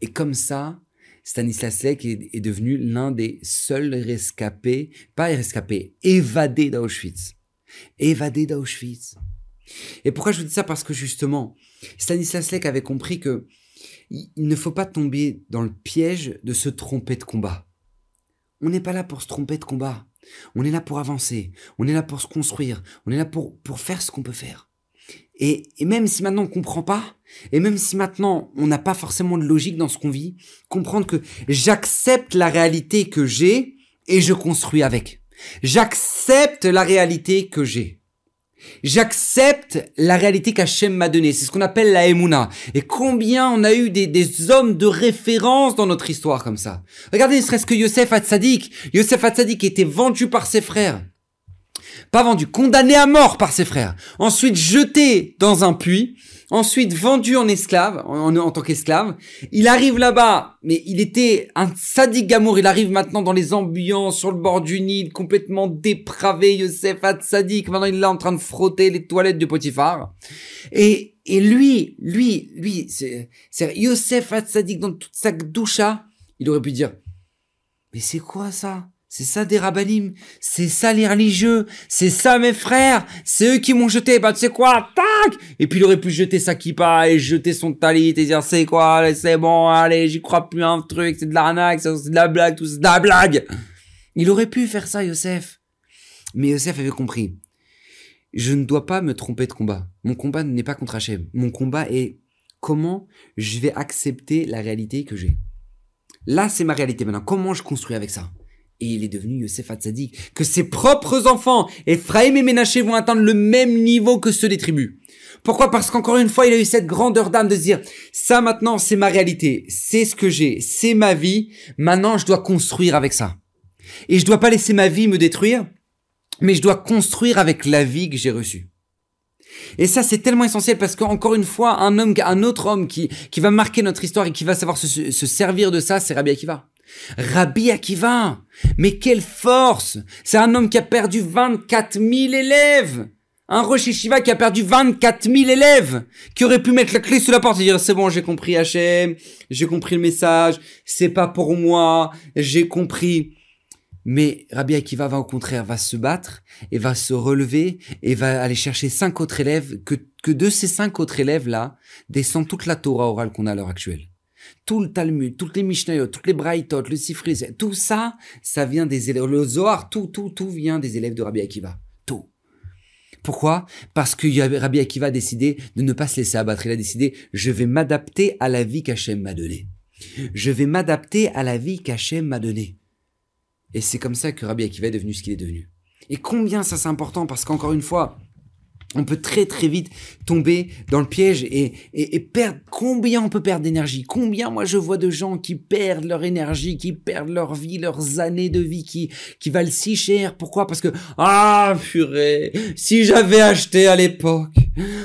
Et comme ça, Stanislas Lek est, devenu l'un des seuls rescapés, pas rescapés, évadés d'Auschwitz. Évadés d'Auschwitz. Et pourquoi je vous dis ça? Parce que justement, Stanislas Lek avait compris que il ne faut pas tomber dans le piège de se tromper de combat. On n'est pas là pour se tromper de combat. On est là pour avancer. On est là pour se construire. On est là pour, pour faire ce qu'on peut faire. Et, même si maintenant on comprend pas, et même si maintenant on n'a pas forcément de logique dans ce qu'on vit, comprendre que j'accepte la réalité que j'ai et je construis avec. J'accepte la réalité que j'ai. J'accepte la réalité qu'Hachem m'a donnée. C'est ce qu'on appelle la Emouna. Et combien on a eu des, des, hommes de référence dans notre histoire comme ça. Regardez, ne serait-ce que Yosef Hatzadik. Yosef Hatzadik était vendu par ses frères pas vendu, condamné à mort par ses frères, ensuite jeté dans un puits, ensuite vendu en esclave, en, tant qu'esclave. Il arrive là-bas, mais il était un sadique gamour, il arrive maintenant dans les ambiances, sur le bord du Nil, complètement dépravé, Youssef sadique, maintenant il est là en train de frotter les toilettes du Potiphar. Et, et lui, lui, lui, c'est, Youssef sadique dans toute sa doucha, il aurait pu dire, mais c'est quoi ça? C'est ça des rabbinim, c'est ça les religieux, c'est ça mes frères, c'est eux qui m'ont jeté, bah tu sais quoi, tac! Et puis il aurait pu jeter sa kippa et jeter son talit et dire c'est quoi, c'est bon, allez, j'y crois plus un truc, c'est de l'arnaque, c'est de la blague, tout c'est de la blague. Il aurait pu faire ça, Yosef. Mais Yosef avait compris. Je ne dois pas me tromper de combat. Mon combat n'est pas contre Hachem. Mon combat est comment je vais accepter la réalité que j'ai. Là, c'est ma réalité maintenant. Comment je construis avec ça? Et il est devenu Yosef Hatzadik, que ses propres enfants, Ephraim et Ménaché, vont atteindre le même niveau que ceux des tribus. Pourquoi? Parce qu'encore une fois, il a eu cette grandeur d'âme de se dire, ça maintenant, c'est ma réalité, c'est ce que j'ai, c'est ma vie, maintenant je dois construire avec ça. Et je dois pas laisser ma vie me détruire, mais je dois construire avec la vie que j'ai reçue. Et ça, c'est tellement essentiel parce qu'encore une fois, un homme, un autre homme qui, qui va marquer notre histoire et qui va savoir se, se servir de ça, c'est Rabbi Akiva. Rabbi Akiva, mais quelle force! C'est un homme qui a perdu 24 000 élèves. Un Rosh Shiva qui a perdu 24 000 élèves, qui aurait pu mettre la clé sous la porte et dire c'est bon, j'ai compris Hachem, j'ai compris le message, c'est pas pour moi, j'ai compris. Mais Rabbi Akiva va au contraire, va se battre et va se relever et va aller chercher cinq autres élèves, que, que de ces cinq autres élèves-là descend toute la Torah orale qu'on a à l'heure actuelle tout le Talmud, toutes les Mishnayot, toutes les Braithot, le Sifri, tout ça, ça vient des élèves, le Zohar, tout, tout, tout vient des élèves de Rabbi Akiva. Tout. Pourquoi? Parce que Rabbi Akiva a décidé de ne pas se laisser abattre. Il a décidé, je vais m'adapter à la vie qu'Hachem m'a donnée. Je vais m'adapter à la vie qu'Hachem m'a donnée. Et c'est comme ça que Rabbi Akiva est devenu ce qu'il est devenu. Et combien ça c'est important? Parce qu'encore une fois, on peut très très vite tomber dans le piège et, et, perdre. Combien on peut perdre d'énergie? Combien moi je vois de gens qui perdent leur énergie qui perdent leur vie leurs années de vie qui qui valent si cher. Pourquoi? Parce que ah purée si j'avais acheté à l'époque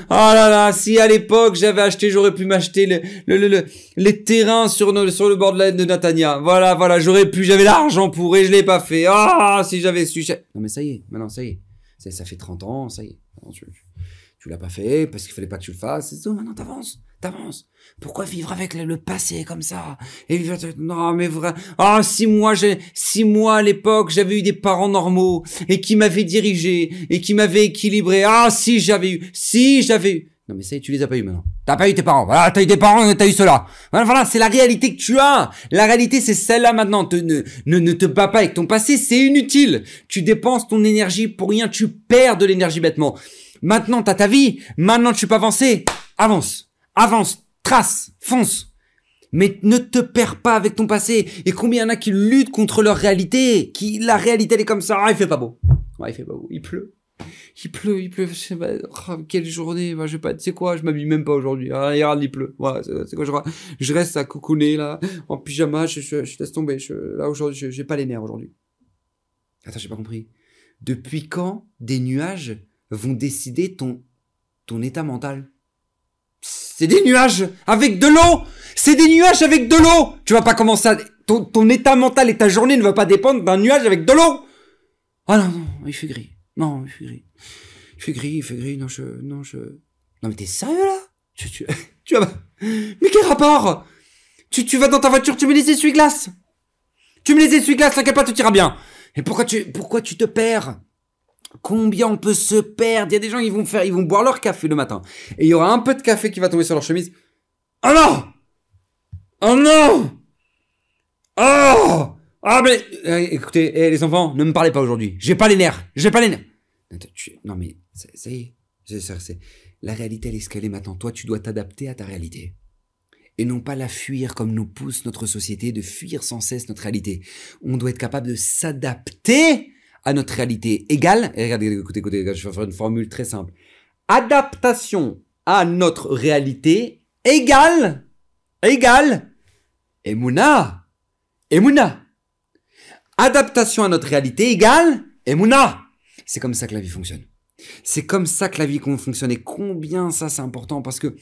ah là là si à l'époque j'avais acheté j'aurais pu m'acheter le, le, le, les terrains sur, le, sur le bord de, la, de Natania. Voilà voilà j'aurais pu j'avais l'argent pour et je l'ai pas fait. Ah si j'avais su non mais ça y est maintenant ça y est. Ça, ça fait 30 ans ça y est tu, l'as pas fait parce qu'il fallait pas que tu le fasses. C'est tout. Maintenant, t'avances. T'avances. Pourquoi vivre avec le, passé comme ça? Et vivre, non, mais vrai. Ah, si moi, j'ai, si moi, à l'époque, j'avais eu des parents normaux et qui m'avaient dirigé et qui m'avaient équilibré. Ah, si j'avais eu, si j'avais eu. Non, mais ça tu les as pas eu maintenant. T'as pas eu tes parents. Voilà, t'as eu tes parents, t'as eu cela. Voilà, voilà, c'est la réalité que tu as. La réalité, c'est celle-là maintenant. Te, ne, te bats pas avec ton passé, c'est inutile. Tu dépenses ton énergie pour rien, tu perds de l'énergie bêtement. Maintenant, t'as ta vie. Maintenant, tu peux avancer. Avance. Avance. Trace. Fonce. Mais ne te perds pas avec ton passé. Et combien y en a qui luttent contre leur réalité, qui, la réalité, elle est comme ça. Ah, il fait pas beau. Ouais, il fait pas beau. Il pleut. Il pleut, il pleut. Je sais pas, oh, quelle journée. Bah, je sais tu sais quoi, je m'habille même pas aujourd'hui. Ah, regarde, il pleut. Je, reste à coucouner, là, en pyjama, je, je, laisse tomber. Là, aujourd'hui, j'ai pas les nerfs aujourd'hui. Attends, j'ai pas compris. Depuis quand des nuages vont décider ton, état mental? C'est des nuages avec de l'eau C'est des nuages avec de l'eau Tu vas pas commencer à... Ton, état mental et ta journée ne va pas dépendre d'un nuage avec de l'eau Ah non, non, il fait gris. Non, il fait gris. Il fait gris, il fait gris, non, je, non, je. Non, mais t'es sérieux là? Tu, tu, tu vas. Mais quel rapport? Tu, tu vas dans ta voiture, tu mets les essuie-glaces Tu mets les essuie-glaces, t'inquiète pas, tout ira bien. Et pourquoi tu, pourquoi tu te perds? Combien on peut se perdre? Il y a des gens, ils vont faire, ils vont boire leur café le matin. Et il y aura un peu de café qui va tomber sur leur chemise. Oh non Oh non Oh Ah mais euh, écoutez, eh, les enfants, ne me parlez pas aujourd'hui. J'ai pas les nerfs. J'ai pas les nerfs. Non mais ça, y est, c'est la réalité elle est ce qu'elle est maintenant. Toi, tu dois t'adapter à ta réalité et non pas la fuir comme nous pousse notre société de fuir sans cesse notre réalité. On doit être capable de s'adapter à notre réalité égale. Et regardez, écoutez, écoutez, je vais faire une formule très simple. Adaptation à notre réalité égale, égale, Emouna. Emouna. Adaptation à notre réalité égale, Emouna. C'est comme ça que la vie fonctionne. C'est comme ça que la vie fonctionne. Et combien ça c'est important parce que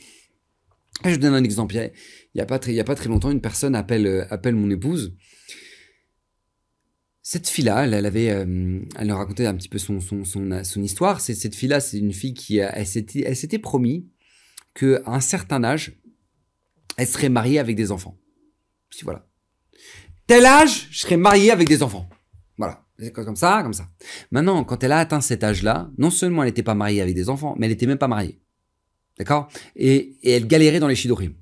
je vous donne un exemple. Il n'y a, pas très, il y a pas très longtemps, une personne appelle, euh, appelle mon épouse. Cette fille-là, elle, avait, euh, elle leur racontait un petit peu son, son, son, histoire. Cette fille-là, c'est une fille qui, elle s'était, elle s'était promis qu'à un certain âge, elle serait mariée avec des enfants. Si voilà. Tel âge, je serais mariée avec des enfants. Voilà. Comme ça, comme ça. Maintenant, quand elle a atteint cet âge-là, non seulement elle n'était pas mariée avec des enfants, mais elle n'était même pas mariée. D'accord? Et, et, elle galérait dans les shidorim.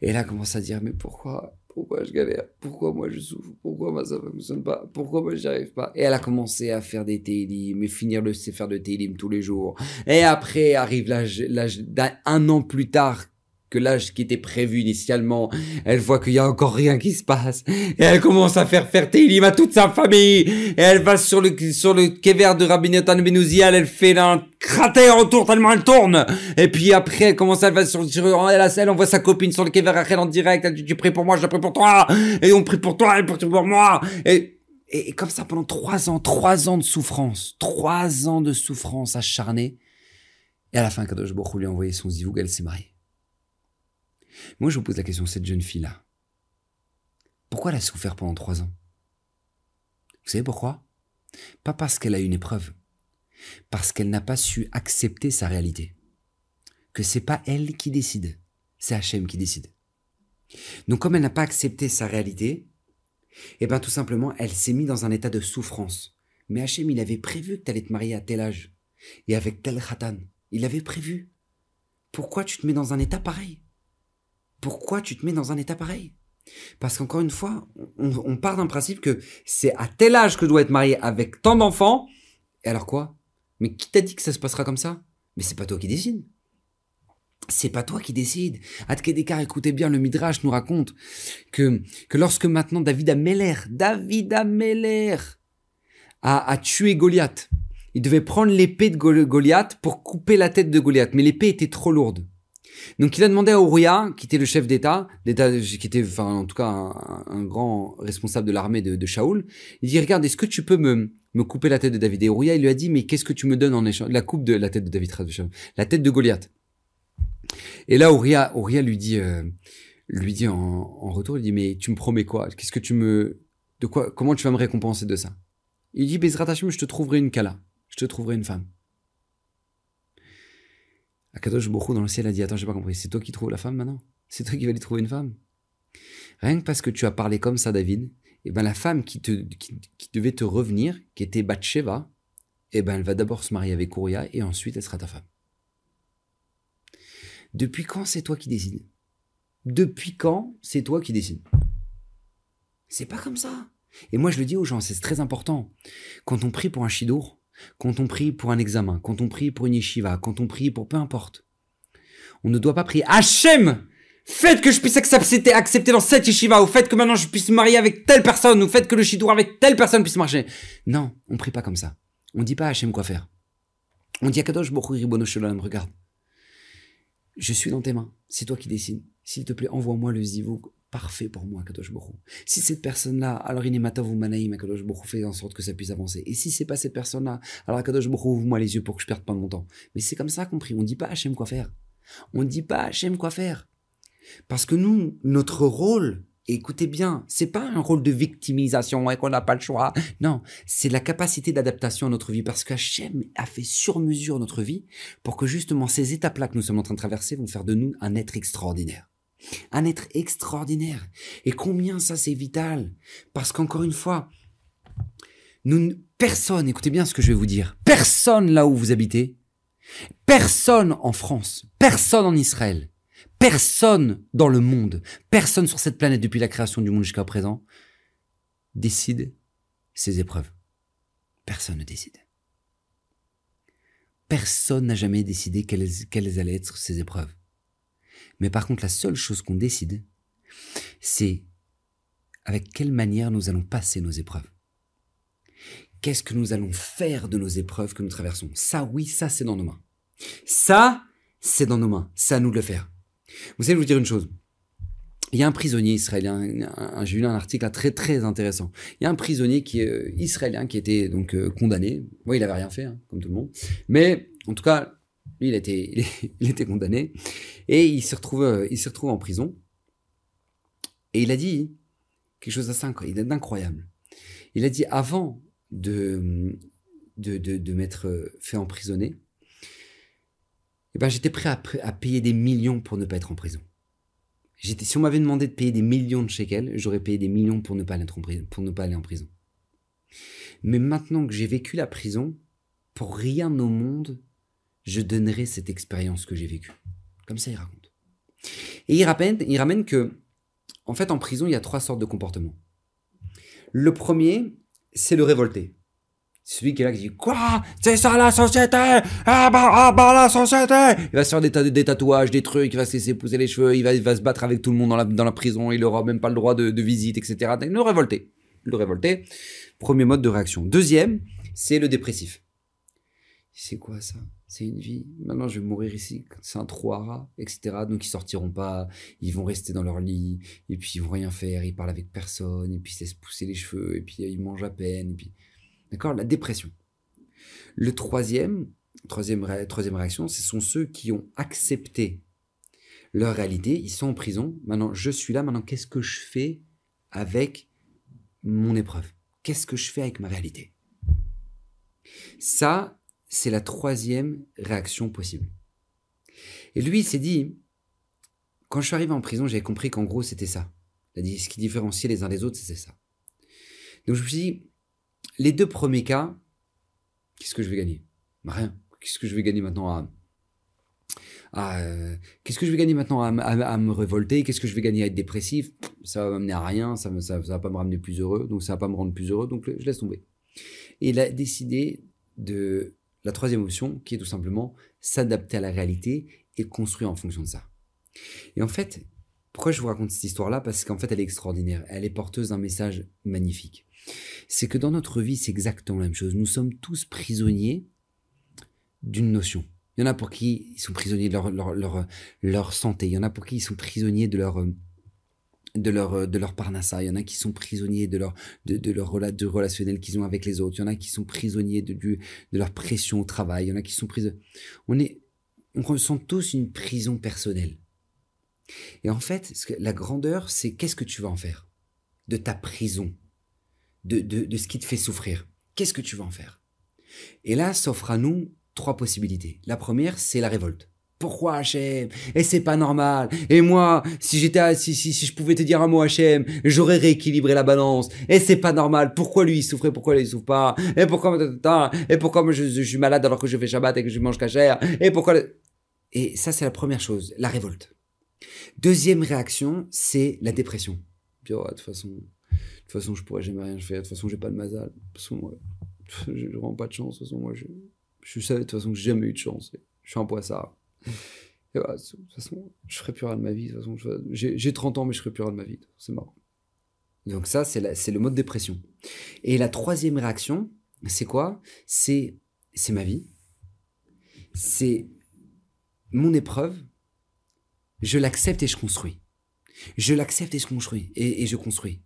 Et là, elle commence à dire, mais pourquoi pourquoi je galère? Pourquoi moi je souffre? Pourquoi moi ça ne fonctionne pas? Pourquoi moi j'y arrive pas? Et elle a commencé à faire des télim et finir le faire de télim tous les jours. Et après arrive l'âge d'un an plus tard, que l'âge qui était prévu initialement, elle voit qu'il y a encore rien qui se passe. Et elle commence à faire faire Télim à toute sa famille. Et elle va sur le, sur le kever de Rabbi Nathan Benouzial, elle fait un cratère autour tellement elle tourne. Et puis après, elle commence à, elle va sur, sur elle, elle voit sa copine sur le kever en direct, elle dit, tu pries pour moi, je prie pour toi. Et on prie pour toi, elle prie pour moi. Et, et, comme ça pendant trois ans, trois ans de souffrance, trois ans de souffrance acharnée. Et à la fin, Kadosh Baruch lui a envoyé son zivoug, elle s'est mariée. Moi, je vous pose la question, cette jeune fille-là, pourquoi elle a souffert pendant trois ans? Vous savez pourquoi? Pas parce qu'elle a eu une épreuve, parce qu'elle n'a pas su accepter sa réalité. Que c'est pas elle qui décide, c'est Hachem qui décide. Donc comme elle n'a pas accepté sa réalité, eh bien tout simplement, elle s'est mise dans un état de souffrance. Mais Hachem, il avait prévu que tu allais te marier à tel âge et avec tel khatan. Il avait prévu. Pourquoi tu te mets dans un état pareil? Pourquoi tu te mets dans un état pareil? Parce qu'encore une fois, on, part d'un principe que c'est à tel âge que je dois être marié avec tant d'enfants. Et alors quoi? Mais qui t'a dit que ça se passera comme ça? Mais c'est pas toi qui décide. C'est pas toi qui décide. Adkedekar, écoutez bien, le Midrash nous raconte que, que lorsque maintenant David Ameller, David Ameller a, a tué Goliath, il devait prendre l'épée de Goliath pour couper la tête de Goliath, mais l'épée était trop lourde. Donc il a demandé à Ouria, qui était le chef d'État, d'État, qui était, enfin en tout cas un, grand responsable de l'armée de, de Shaoul, il dit regarde, est-ce que tu peux me, me couper la tête de David? Et Ouria, il lui a dit mais qu'est-ce que tu me donnes en échange? La coupe de la tête de David, la tête de Goliath. Et là Ouria, Ouria lui dit, euh, lui dit en, en, retour, il dit mais tu me promets quoi? Qu'est-ce que tu me, de quoi Comment tu vas me récompenser de ça? Il dit Bezrat je te trouverai une kala, je te trouverai une femme. Akadosh Bokhu dans le ciel a dit Attends, j'ai pas compris, c'est toi qui trouves la femme maintenant? C'est toi qui vas aller trouver une femme? Rien que parce que tu as parlé comme ça, David, et eh ben la femme qui, te, qui, devait te revenir, qui était Bathsheba, et eh ben elle va d'abord se marier avec Uriah et ensuite elle sera ta femme. Depuis quand c'est toi qui décides? Depuis quand c'est toi qui décides? C'est pas comme ça. Et moi je le dis aux gens, c'est très important. Quand on prie pour un chidour, quand on prie pour un examen, quand on prie pour une yeshiva, quand on prie pour peu importe. On ne doit pas prier Hachem Faites que je puisse accepter, accepter dans cette yeshiva, ou faites que maintenant je puisse me marier avec telle personne, ou faites que le shidour avec telle personne puisse marcher. Non, on prie pas comme ça. On dit pas à Hachem quoi faire. On dit à Kadosh Bokhu Ribono regarde. Je suis dans tes mains. C'est toi qui décides. S'il te plaît, envoie-moi le zivou parfait pour moi, Kadosh Borou. Si cette personne-là, alors Inematov ou Manaïm, Kadosh Borou fait en sorte que ça puisse avancer. Et si c'est pas cette personne-là, alors Kadosh Borou ouvre-moi les yeux pour que je perde pas mon temps. Mais c'est comme ça qu'on prie. On dit pas à Hachem quoi faire. On dit pas à Hachem quoi faire. Parce que nous, notre rôle, écoutez bien, c'est pas un rôle de victimisation et qu'on n'a pas le choix. Non, c'est la capacité d'adaptation à notre vie parce qu'Hachem a fait sur mesure notre vie pour que justement ces étapes-là que nous sommes en train de traverser vont faire de nous un être extraordinaire. Un être extraordinaire. Et combien ça c'est vital Parce qu'encore une fois, nous, personne, écoutez bien ce que je vais vous dire, personne là où vous habitez, personne en France, personne en Israël, personne dans le monde, personne sur cette planète depuis la création du monde jusqu'à présent décide ces épreuves. Personne ne décide. Personne n'a jamais décidé quelles, quelles allaient être ces épreuves. Mais par contre, la seule chose qu'on décide, c'est avec quelle manière nous allons passer nos épreuves. Qu'est-ce que nous allons faire de nos épreuves que nous traversons? Ça, oui, ça, c'est dans nos mains. Ça, c'est dans nos mains. C'est à nous de le faire. Vous savez, je vous dire une chose. Il y a un prisonnier israélien, j'ai lu un article très très intéressant. Il y a un prisonnier qui est euh, israélien qui était donc euh, condamné. Oui, il avait rien fait, hein, comme tout le monde. Mais en tout cas, lui, il était, il était condamné et il se retrouve, euh, il se retrouve en prison. Et il a dit quelque chose d'incroyable. Il a dit avant de, de, de, m'être fait emprisonner, eh ben, j'étais prêt à, payer des millions pour ne pas être en prison. J'étais, si on m'avait demandé de payer des millions de shekels, j'aurais payé des millions pour ne pas aller en prison. Mais maintenant que j'ai vécu la prison, pour rien au monde, je donnerai cette expérience que j'ai vécue. Comme ça, il raconte. Et il ramène, il ramène que, en fait, en prison, il y a trois sortes de comportements. Le premier, c'est le révolté. Celui qui est là qui dit Quoi? C'est ça la société Ah bah, ah bah la société Il va se faire des, des, tatouages, des trucs, il va se laisser pousser les cheveux, il va, se battre avec tout le monde dans la, dans la prison, il n'aura même pas le droit de, de visite, etc. Le révolté. Le révolté, premier mode de réaction. Deuxième, c'est le dépressif. C'est quoi ça? C'est une vie. Maintenant, je vais mourir ici. C'est un trou à rats, etc. Donc, ils sortiront pas. Ils vont rester dans leur lit. Et puis, ils vont rien faire. Ils parlent avec personne. Et puis, ils se laissent pousser les cheveux. Et puis, ils mangent à peine. D'accord La dépression. Le troisième, troisième, troisième réaction, ce sont ceux qui ont accepté leur réalité. Ils sont en prison. Maintenant, je suis là. Maintenant, qu'est-ce que je fais avec mon épreuve? Qu'est-ce que je fais avec ma réalité? Ça, c'est la troisième réaction possible. Et lui, il s'est dit, quand je suis arrivé en prison, j'avais compris qu'en gros, c'était ça. Ce qui différenciait les uns des autres, c'était ça. Donc je me suis dit, les deux premiers cas, qu'est-ce que je vais gagner? Bah, Rien. Qu'est-ce que je vais gagner maintenant à... Euh, qu'est-ce que je vais gagner maintenant à, me révolter? Qu'est-ce que je vais gagner à être dépressif? Ça va m'amener à rien, ça ne ça, va pas me ramener plus heureux, donc ça va pas me rendre plus heureux, donc je laisse tomber. Et il a décidé de la troisième option, qui est tout simplement s'adapter à la réalité et construire en fonction de ça. Et en fait, pourquoi je vous raconte cette histoire-là? Parce qu'en fait, elle est extraordinaire. Elle est porteuse d'un message magnifique. C'est que dans notre vie, c'est exactement la même chose. Nous sommes tous prisonniers d'une notion. Il y en a pour qui ils sont prisonniers de leur, leur, leur santé. Il y en a pour qui ils sont prisonniers de leur de leur, euh, de leur parnassa, il y en a qui sont prisonniers de leur, de, leur de relationnel qu'ils ont avec les autres, il y en a qui sont prisonniers de, de, de leur pression au travail, il y en a qui sont prisonniers. On, est, on ressent tous une prison personnelle. Et en fait, la grandeur, c'est qu'est-ce que tu vas en faire de ta prison, de, de, de ce qui te fait souffrir? Qu'est-ce que tu vas en faire? Et là s'offre à nous trois possibilités. La première, c'est la révolte. Pourquoi HM Et c'est pas normal. Et moi, si j'étais, si, si, si je pouvais te dire un mot HM, j'aurais rééquilibré la balance. Et c'est pas normal. Pourquoi lui il souffrait, pourquoi lui il souffre pas? Et pourquoi, et pourquoi moi je, suis malade alors que je fais Shabbat et que je mange cachère Et pourquoi Et ça c'est la première chose, la révolte. Deuxième réaction, c'est la dépression. Puis, oh, de toute façon, de toute façon, je pourrais jamais rien faire. De toute façon, j'ai pas de mazal. De toute façon, je rends pas de chance. De toute façon, moi, je, je savais de toute façon que j'ai jamais eu de chance. Je suis un poissard. De toute façon, je ferai plus rien de ma vie. J'ai 30 ans, mais je ferai plus rien de ma vie. C'est marrant. Donc ça, c'est le mode dépression. Et la troisième réaction, c'est quoi? C'est ma vie. C'est mon épreuve. Je l'accepte et je construis. Je l'accepte et je construis. Et, et, je construis.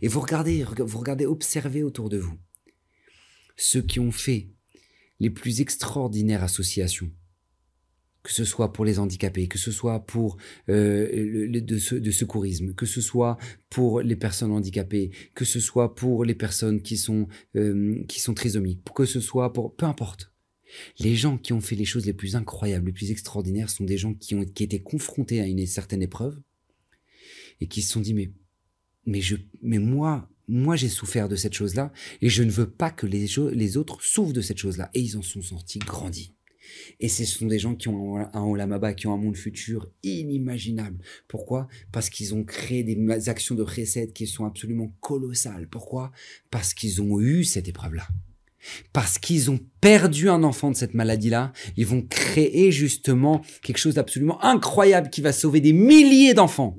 Et vous regardez, vous regardez, observez autour de vous ceux qui ont fait les plus extraordinaires associations que ce soit pour les handicapés, que ce soit pour euh, le, de, de, secourisme, que ce soit pour les personnes handicapées, que ce soit pour les personnes qui sont euh, qui sont trisomiques, que ce soit pour peu importe. Les gens qui ont fait les choses les plus incroyables, les plus extraordinaires, sont des gens qui ont qui étaient confrontés à une certaine épreuve et qui se sont dit mais mais je mais moi moi j'ai souffert de cette chose-là et je ne veux pas que les, les autres souffrent de cette chose-là et ils en sont sortis grandis. Et ce sont des gens qui ont un Olamaba, qui ont un monde futur inimaginable. Pourquoi? Parce qu'ils ont créé des actions de recette qui sont absolument colossales. Pourquoi? Parce qu'ils ont eu cette épreuve-là. Parce qu'ils ont perdu un enfant de cette maladie-là, ils vont créer justement quelque chose d'absolument incroyable qui va sauver des milliers d'enfants.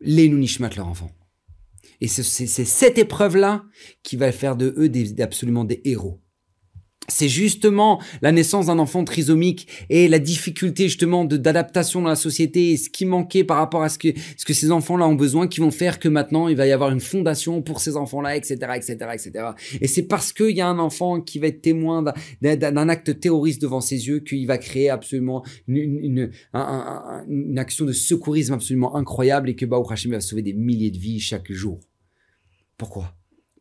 Les Nunishmat, leur enfant. Et c'est cette épreuve-là qui va faire de eux absolument des héros c'est justement la naissance d'un enfant trisomique et la difficulté justement de d'adaptation dans la société et ce qui manquait par rapport à ce que ce que ces enfants-là ont besoin qui vont faire que maintenant il va y avoir une fondation pour ces enfants-là, etc., etc., etc. Et c'est parce qu'il y a un enfant qui va être témoin d'un acte terroriste devant ses yeux qu'il va créer absolument une, une, action de secourisme absolument incroyable et que Baou Hashim va sauver des milliers de vies chaque jour. Pourquoi?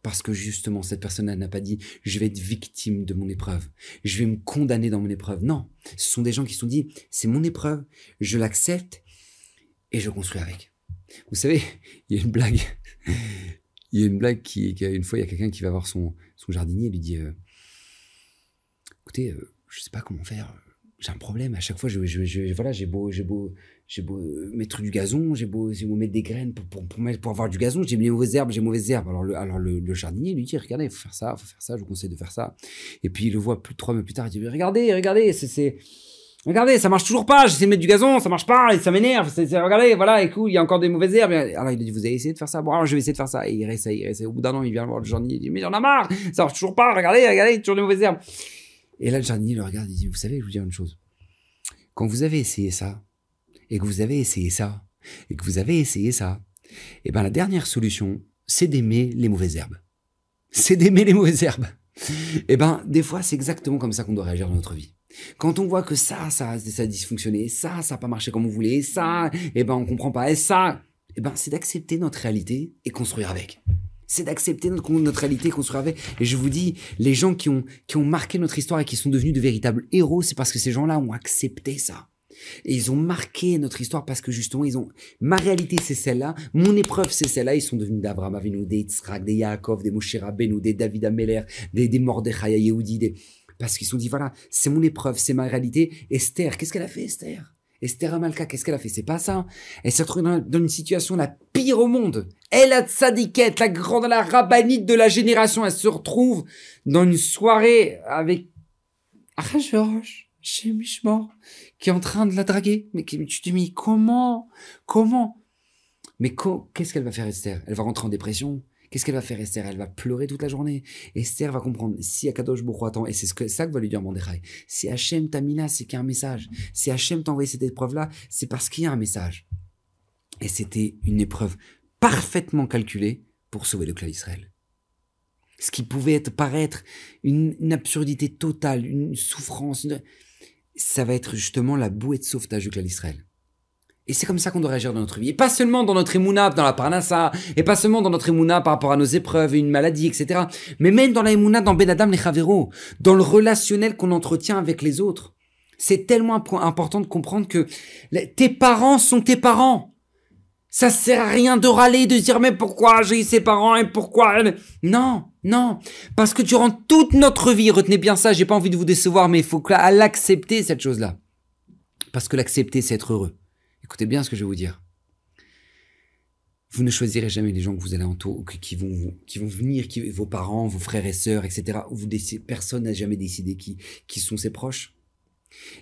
Parce que justement cette personne n'a pas dit je vais être victime de mon épreuve, je vais me condamner dans mon épreuve. Non, ce sont des gens qui se sont dit c'est mon épreuve, je l'accepte et je construis avec. Vous savez, il y a une blague, il y a une blague qui, une fois il y a quelqu'un qui va voir son, jardinier et lui dit euh, écoutez, euh, je sais pas comment faire, j'ai un problème. À chaque fois, je, je, voilà, j'ai beau, j'ai beau, j'ai beau mettre du gazon, j'ai beau, beau mettre des graines pour, pour, pour, mettre, pour avoir du gazon, j'ai mis mauvaises herbes, j'ai mauvaises herbes. Alors le, alors le, jardinier lui dit, regardez, faut faire ça, faut faire ça, je vous conseille de faire ça. Et puis il le voit plus de trois mois plus tard, il dit, regardez, regardez, c'est, regardez, ça marche toujours pas, j'essaie de mettre du gazon, ça marche pas, et ça m'énerve, regardez, voilà, écoute, il y a encore des mauvaises herbes. Alors il dit, vous avez essayé de faire ça? Bon, alors je vais essayer de faire ça. Et il réessaye, il réessaye. Au bout d'un an, il vient voir le jardinier, il dit, mais j'en ai marre, ça marche toujours pas, regardez, regardez, toujours des mauvaises herbes. Et là, le jardinier le regarde, il dit, vous savez, je vous dis une chose. Quand vous avez essayé ça, et que vous avez essayé ça, et que vous avez essayé ça, et eh ben la dernière solution, c'est d'aimer les mauvaises herbes. C'est d'aimer les mauvaises herbes. Et eh ben des fois, c'est exactement comme ça qu'on doit réagir dans notre vie. Quand on voit que ça, ça, ça a dysfonctionné, ça, ça n'a pas marché comme on voulait, ça, et eh ben on comprend pas, et ça, et ben c'est d'accepter notre réalité et construire avec c'est d'accepter notre, notre réalité construire avec. Et je vous dis, les gens qui ont, qui ont marqué notre histoire et qui sont devenus de véritables héros, c'est parce que ces gens-là ont accepté ça. Et ils ont marqué notre histoire parce que justement, ils ont, ma réalité, c'est celle-là, mon épreuve, c'est celle-là, ils sont devenus d'Abraham Avinu, des Yitzhak, des Yaakov, des Moshe Rabbeinu, des David Ameller, des, des Mordechai Yehudi, des, parce qu'ils se sont dit, voilà, c'est mon épreuve, c'est ma réalité. Esther, qu'est-ce qu'elle a fait, Esther? Esther Amalka, qu'est-ce qu'elle a fait? C'est pas ça. Elle s'est retrouvée dans, une situation la pire au monde. Elle a tzadiquette, la grande, la rabbinite de la génération. Elle se retrouve dans une soirée avec Achashverosh, chez Mishmor, qui est en train de la draguer. Mais tu te dis, mais comment Comment? Mais qu'est-ce qu'elle va faire Esther? Elle va rentrer en dépression Qu'est-ce qu'elle va faire Esther? Elle va pleurer toute la journée. Esther va comprendre si Akadosh Bokhu attend, et c'est ce que, ça que va lui dire Mordechai. Si Hachem t'a mis là, c'est qu'il y a un message. Si Hachem t'a envoyé cette épreuve-là, c'est parce qu'il y a un message. Et c'était une épreuve parfaitement calculée pour sauver le clan d'Israël. Ce qui pouvait être, paraître une, absurdité totale, une souffrance, ça va être justement la bouée de sauvetage du clan d'Israël. Et c'est comme ça qu'on doit réagir dans notre vie. Et pas seulement dans notre émouna, dans la parnassa, et pas seulement dans notre émouna par rapport à nos épreuves et une maladie, etc. Mais même dans la émouna, dans Ben Adam les Chavero, dans le relationnel qu'on entretient avec les autres. C'est tellement important de comprendre que tes parents sont tes parents. Ça sert à rien de râler, de dire mais pourquoi j'ai eu ces parents et pourquoi Non, non, parce que durant toute notre vie, retenez bien ça, j'ai pas envie de vous décevoir, mais il faut l'accepter cette chose-là, parce que l'accepter, c'est être heureux. Écoutez bien ce que je vais vous dire. Vous ne choisirez jamais les gens que vous allez entourer, qui vont, qui vont venir, vos parents, vos frères et sœurs, etc. Personne n'a jamais décidé qui, qui sont ses proches.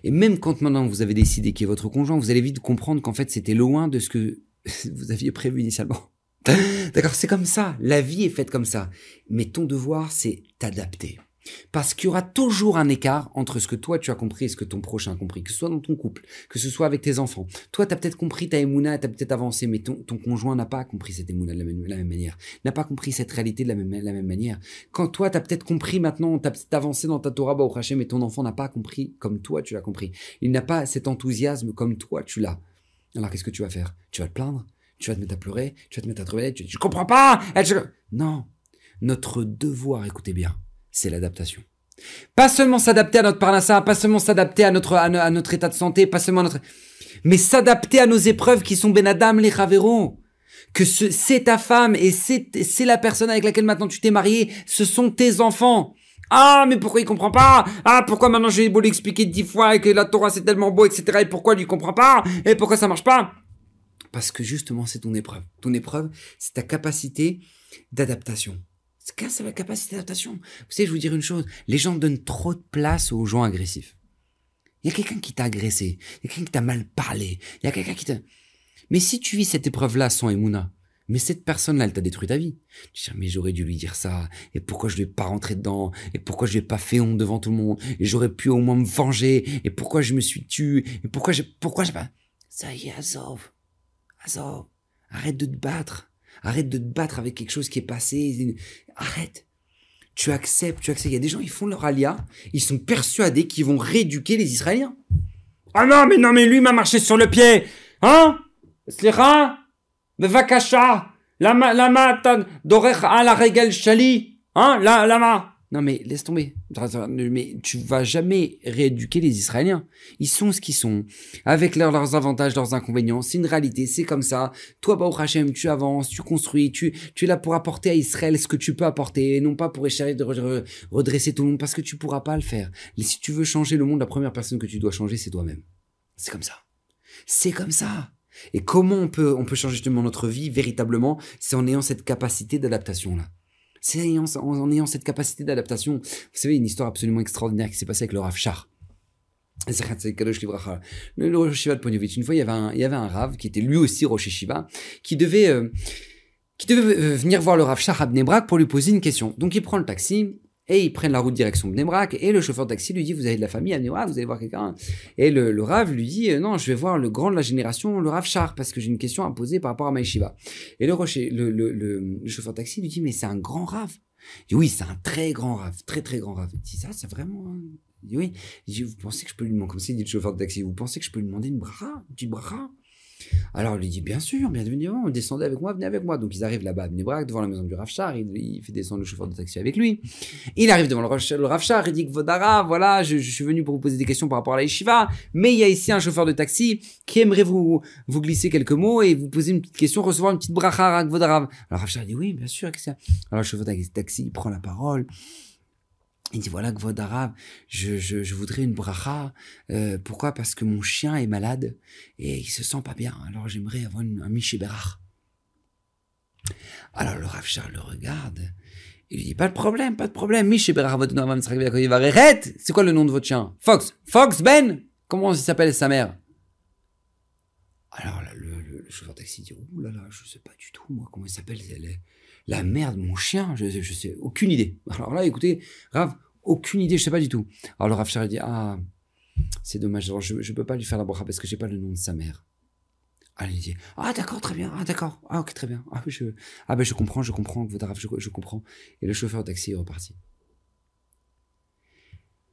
Et même quand maintenant vous avez décidé qui est votre conjoint, vous allez vite comprendre qu'en fait c'était loin de ce que vous aviez prévu initialement. D'accord, c'est comme ça. La vie est faite comme ça. Mais ton devoir, c'est t'adapter. Parce qu'il y aura toujours un écart entre ce que toi tu as compris et ce que ton prochain a compris, que ce soit dans ton couple, que ce soit avec tes enfants. Toi, tu as peut-être compris ta émouna, tu as peut-être avancé, mais ton, conjoint n'a pas compris cette émouna de la même, manière, n'a pas compris cette réalité de la même, manière. Quand toi, tu as peut-être compris maintenant, tu as peut-être avancé dans ta Torah, Hachem, mais ton enfant n'a pas compris comme toi tu l'as compris. Il n'a pas cet enthousiasme comme toi tu l'as. Alors qu'est-ce que tu vas faire? Tu vas te plaindre? Tu vas te mettre à pleurer? Tu vas te mettre à trouver? Tu dis, je comprends pas? Non. Notre devoir, écoutez bien, c'est l'adaptation. Pas seulement s'adapter à notre parnassa, pas seulement s'adapter à notre, à, notre état de santé, pas seulement à notre, mais s'adapter à nos épreuves qui sont Benadam les Raveron. Que c'est ta femme et c'est la personne avec laquelle maintenant tu t'es marié, ce sont tes enfants. Ah, mais pourquoi il comprend pas? Ah, pourquoi maintenant j'ai beau l'expliquer dix fois et que la Torah c'est tellement beau, etc. Et pourquoi il comprend pas? Et pourquoi ça marche pas? Parce que justement c'est ton épreuve. Ton épreuve, c'est ta capacité d'adaptation. C'est la capacité d'adaptation? Vous savez, je vous dire une chose, les gens donnent trop de place aux gens agressifs. Il y a quelqu'un qui t'a agressé, il y a quelqu'un qui t'a mal parlé, il y a quelqu'un qui t'a... Mais si tu vis cette épreuve-là sans Emouna, mais cette personne-là, elle t'a détruit ta vie. Tu dis, mais j'aurais dû lui dire ça, et pourquoi je ne vais pas rentrer dedans, et pourquoi je n'ai pas fait honte devant tout le monde, et j'aurais pu au moins me venger, et pourquoi je me suis tué, et pourquoi j'ai, pourquoi j'ai pas... Ça y est, Azov, Azov, arrête de te battre. Arrête de te battre avec quelque chose qui est passé. Arrête. Tu acceptes, tu acceptes. Il y a des gens, ils font leur alia, ils sont persuadés qu'ils vont rééduquer les Israéliens. Ah non, mais non, mais lui m'a marché sur le pied. Hein? Slira Vakasha Lama, lama, dorech à la régel chali. Hein La, lama. Non mais laisse tomber. Mais tu vas jamais rééduquer les Israéliens. Ils sont ce qu'ils sont, avec leurs, avantages, leurs inconvénients. C'est une réalité, c'est comme ça. Toi, Baruch Hashem, tu avances, tu construis, tu, tu es là pour apporter à Israël ce que tu peux apporter, non pas pour essayer de redresser tout le monde, parce que tu pourras pas le faire. Et si tu veux changer le monde, la première personne que tu dois changer, c'est toi-même. C'est comme ça. C'est comme ça. Et comment on peut, on peut changer justement notre vie véritablement, c'est en ayant cette capacité d'adaptation là. C'est en, ayant cette capacité d'adaptation. Vous savez, une histoire absolument extraordinaire qui s'est passée avec le Rav Shar. Le, le Rosh de Ponyovitch. Une fois, il y avait un, il y avait un Rav qui était lui aussi Rosh Shiva, qui devait, euh, qui devait euh, venir voir le Rav Shar à Bnebrak pour lui poser une question. Donc, il prend le taxi, et ils prennent la route direction Bnebrak, et le chauffeur de taxi lui dit, vous avez de la famille à Bnebrak, vous allez voir quelqu'un. Et le, le Rav lui dit, non, je vais voir le grand de la génération, le Rav Char, parce que j'ai une question à poser par rapport à Maïshiva. Et le, le, le, le, chauffeur de taxi lui dit, mais c'est un grand Rav. Il dit, oui, c'est un très grand Rav, très très grand Rav. Il dit, ça, c'est vraiment... Il dit, oui. Il dit, vous pensez que je peux lui demander, comme ça, dit le chauffeur de taxi, vous pensez que je peux lui demander une bracha, une petite bracha? Alors il lui dit bien sûr, bien évidemment, descendez avec moi, venez avec moi. Donc ils arrivent là-bas à Bnebrak, devant la maison du Rafchar, il, fait descendre le chauffeur de taxi avec lui. Il arrive devant le, le Rafchar, il dit que Vodara, voilà, je, suis venu pour vous poser des questions par rapport à la yeshiva, mais il y a ici un chauffeur de taxi qui aimerait vous, vous glisser quelques mots et vous poser une petite question, recevoir une petite bracha à Vodara. Alors Rafchar dit oui, bien sûr, Alors le chauffeur de taxi prend la parole. Il dit voilà, Gvod Arav, je, je, voudrais une bracha. Euh, pourquoi? Parce que mon chien est malade et il se sent pas bien. Alors j'aimerais avoir une, un Michébérach. Alors le Rav le regarde. Il lui dit pas de problème, pas de problème. Michébérach, votre nom C'est quoi le nom de votre chien? Fox. Fox Ben? Comment s'appelle sa mère? Alors le, le, le, chauffeur taxi dit ouh là là, je sais pas du tout moi comment il s'appelle. Elle est la merde, mon chien, je, sais, aucune idée. Alors là, écoutez, Rav, aucune idée, je sais pas du tout. Alors le Rav Charles dit, ah, c'est dommage, je, je peux pas lui faire la bracha parce que j'ai pas le nom de sa mère. Alors il dit, ah d'accord, très bien, ah d'accord, ah ok, très bien, ah, je, ah ben je comprends, je comprends, votre je, je comprends. Et le chauffeur de taxi est reparti.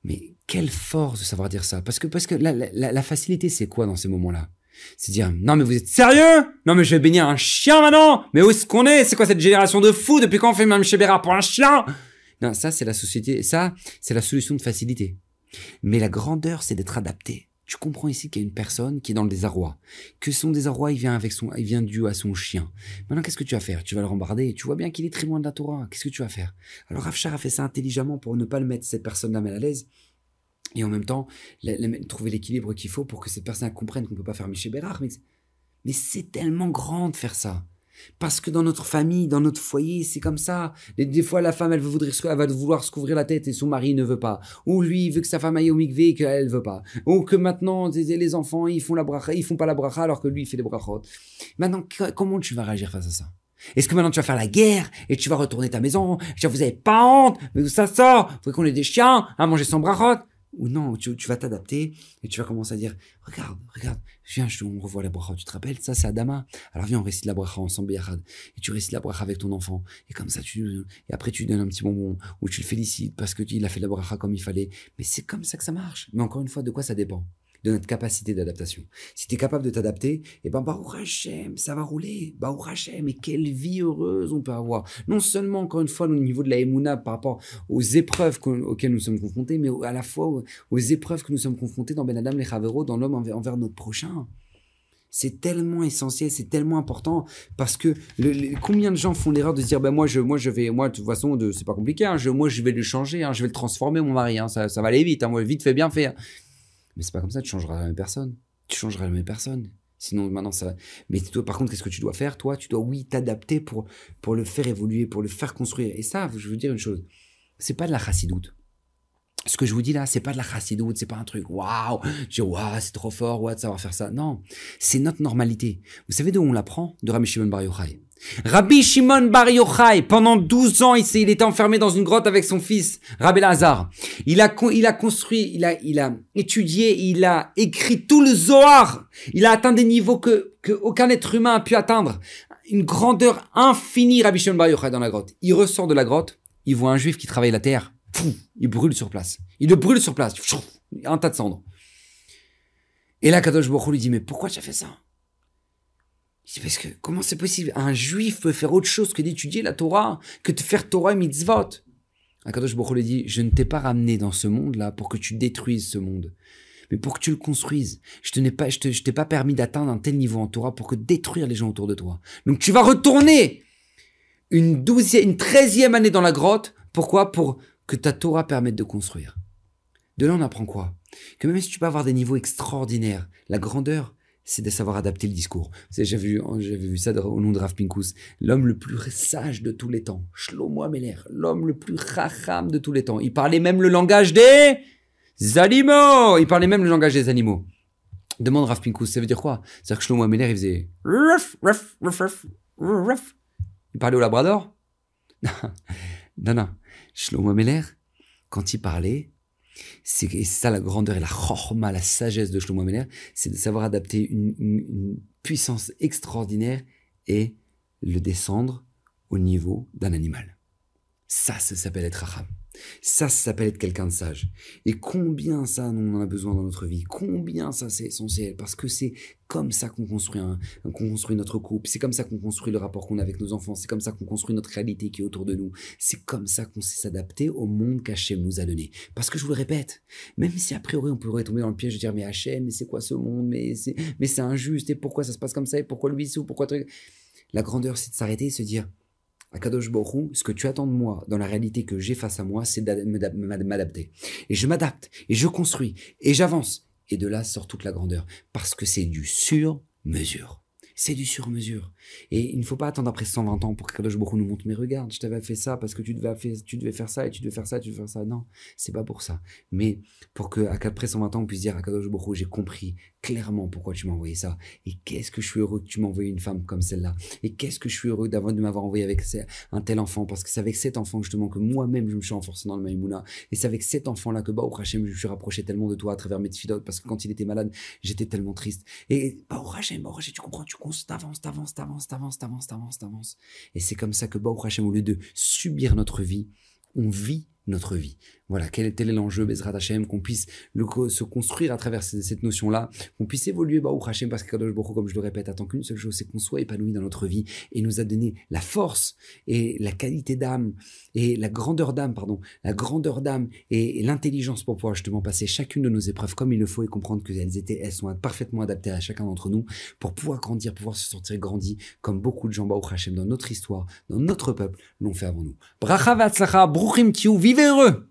Mais quelle force de savoir dire ça Parce que, parce que la facilité, c'est quoi dans ces moments-là? C'est dire, non mais vous êtes sérieux? Non mais je vais bénir un chien maintenant Mais où est-ce qu'on est? C'est quoi cette génération de fous Depuis quand on fait même chez pour un chien? Non, ça c'est la société, ça c'est la solution de facilité. Mais la grandeur, c'est d'être adapté. Tu comprends ici qu'il y a une personne qui est dans le désarroi. Que son désarroi, il vient avec son, il vient dû à son chien. Maintenant, qu'est-ce que tu vas faire? Tu vas le rembarder. Tu vois bien qu'il est très loin de la Torah. Qu'est-ce que tu vas faire? Alors, Rafshar a fait ça intelligemment pour ne pas le mettre cette personne-là mal à l'aise et en même temps trouver l'équilibre qu'il faut pour que cette personne comprenne qu'on ne peut pas faire Michel Bérard. Mais, c'est tellement grand de faire ça. Parce que dans notre famille, dans notre foyer, c'est comme ça. Des, fois, la femme, elle, veut va vouloir se couvrir la tête et son mari ne veut pas. Ou lui, il veut que sa femme aille au mikvé et qu'elle ne veut pas. Ou que maintenant, les enfants, ils font la bracha, ils font pas la bracha alors que lui, il fait des brachot. Maintenant, comment tu vas réagir face à ça? Est-ce que maintenant tu vas faire la guerre et tu vas retourner ta maison? Vous avez pas honte? Mais d'où ça sort Vous qu'on ait des chiens à manger sans brachot Ou non, tu, vas t'adapter et tu vas commencer à dire Regarde, regarde, viens, on revoit la bracha. Tu te rappelles? Ça, c'est Adama. Alors viens, on récite la bracha ensemble, Et tu récites la bracha avec ton enfant. Et comme ça, tu et après tu lui donnes un petit bonbon ou tu le félicites parce que il a fait la bracha comme il fallait. Mais c'est comme ça que ça marche. Mais encore une fois, de quoi ça dépend? De notre capacité d'adaptation. Si tu es capable de t'adapter, eh ben, Baruch ça va rouler. Baruch Hashem, et quelle vie heureuse on peut avoir. Non seulement, encore une fois, au niveau de la Emouna par rapport aux épreuves auxquelles nous sommes confrontés, mais à la fois aux, épreuves que nous sommes confrontés dans Ben Adam les Chaveros, dans l'homme envers, notre prochain. C'est tellement essentiel, c'est tellement important parce que combien de gens font l'erreur de se dire ben moi je moi je vais moi de toute façon c'est pas compliqué hein, je, moi je vais le changer hein, je vais le transformer mon mari hein, ça, va aller vite moi vite fait bien fait mais c'est pas comme ça, tu changeras la même personne. Tu changeras la même personne. Sinon, maintenant, ça. Mais toi, par contre, qu'est-ce que tu dois faire Toi, tu dois, oui, t'adapter pour, pour le faire évoluer, pour le faire construire. Et ça, je veux dire une chose c'est pas de la chassidoute. Ce que je vous dis là, c'est pas de la chassidoute, c'est pas un truc waouh, je waouh, c'est trop fort, ouais, de savoir faire ça. Non, c'est notre normalité. Vous savez d'où on l'apprend? De Rami Shimon Bar Yochai. Rabbi Shimon Bar Yochai, pendant 12 ans, il, était enfermé dans une grotte avec son fils, Rabbi Lazar. Il a, il a construit, il a, il a étudié, il a écrit tout le Zohar. Il a atteint des niveaux que, que aucun être humain a pu atteindre. Une grandeur infinie, Rabbi Shimon Bar Yochai, dans la grotte. Il ressort de la grotte, il voit un juif qui travaille la terre. il brûle sur place. Il le brûle sur place. Un tas de cendres. Et là, Kadosh Baruch lui dit, mais pourquoi tu as fait ça? Parce que comment c'est possible? Un juif peut faire autre chose que d'étudier la Torah, que de faire Torah et mitzvot. Akadosh Baruch lui dit, je ne t'ai pas ramené dans ce monde-là pour que tu détruises ce monde, mais pour que tu le construises. Je ne pas, je t'ai pas permis d'atteindre un tel niveau en Torah pour que détruire les gens autour de toi. Donc tu vas retourner une douzième, une treizième année dans la grotte. Pourquoi? Pour que ta Torah permette de construire. De là, on apprend quoi? Que même si tu peux avoir des niveaux extraordinaires, la grandeur, c'est de savoir adapter le discours. J'avais vu, vu ça au nom de Rav Pinkus, l'homme le plus sage de tous les temps, Shlomo Ameler, l'homme le plus racham de tous les temps. Il parlait même le langage des animaux. Il parlait même le langage des animaux. Demande Rav Pinkus, ça veut dire quoi? C'est-à-dire que Shlomo Ameler, il faisait Il parlait au labrador? Non, non. Shlomo Ameler, quand il parlait, c'est ça la grandeur et la chorma, la sagesse de Shlomo Ameler, c'est de savoir adapter une, puissance extraordinaire et le descendre au niveau d'un animal. Ça, ça s'appelle être racham. Ça, ça s'appelle être quelqu'un de sage. Et combien ça, on en a besoin dans notre vie? Combien ça, c'est essentiel? Parce que c'est comme ça qu'on construit, qu'on construit notre couple. C'est comme ça qu'on construit le rapport qu'on a avec nos enfants. C'est comme ça qu'on construit notre réalité qui est autour de nous. C'est comme ça qu'on sait s'adapter au monde qu'Hachem nous a donné. Parce que je vous le répète, même si a priori on pourrait tomber dans le piège de dire mais Hachem, mais c'est quoi ce monde? Mais c'est, mais c'est injuste. Et pourquoi ça se passe comme ça? Et pourquoi lui c'est ou pourquoi La grandeur, c'est de s'arrêter et se dire Akadosh Borou, ce que tu attends de moi dans la réalité que j'ai face à moi, c'est de m'adapter. Et je m'adapte, et je construis, et j'avance. Et de là sort toute la grandeur, parce que c'est du sur-mesure. C'est du sur-mesure. Et il ne faut pas attendre après 120 ans pour que Kadosh Baruch nous montre, mais regarde, je t'avais fait ça parce que tu devais, faire, tu devais faire ça et tu devais faire ça, tu devais faire ça. Non, c'est pas pour ça. Mais pour que, après 120 ans, on puisse dire à Kadosh Baruch j'ai compris clairement pourquoi tu m'as envoyé ça. Et qu'est-ce que je suis heureux que tu m'as envoyé une femme comme celle-là. Et qu'est-ce que je suis heureux d'avoir, de m'avoir envoyé avec un tel enfant. Parce que c'est avec cet enfant, justement, que moi-même, je me suis renforcé dans le Maïmouna. Et c'est avec cet enfant-là que, Baruch Hashem, je me suis rapproché tellement de toi à travers mes tfilotes. Parce que quand il était malade, j'étais tellement triste. Et Baruch Hashem, Baruch Hashem, tu comprends, tu t'avances, t'avances, t'avances, t'avances, t'avances, t'avances, t'avances. Et c'est comme ça que Baruch Hashem, au lieu de subir notre vie, on vit notre vie. Voilà, quel, est l'enjeu, Bezrat Hashem, qu'on puisse se construire à travers cette, notion-là, qu'on puisse évoluer, Baruch Hashem, parce que Kadosh Baruch comme je le répète, attend qu'une seule chose, c'est qu'on soit épanoui dans notre vie et nous a donné la force et la qualité d'âme et la grandeur d'âme, pardon, la grandeur d'âme et, l'intelligence pour pouvoir justement passer chacune de nos épreuves comme il le faut et comprendre qu'elles étaient, elles sont parfaitement adaptées à chacun d'entre nous pour pouvoir grandir, pouvoir se sentir grandi comme beaucoup de gens, Baruch Hashem, dans notre histoire, dans notre peuple, l'ont fait avant nous. Bracha bruchim vivez heureux!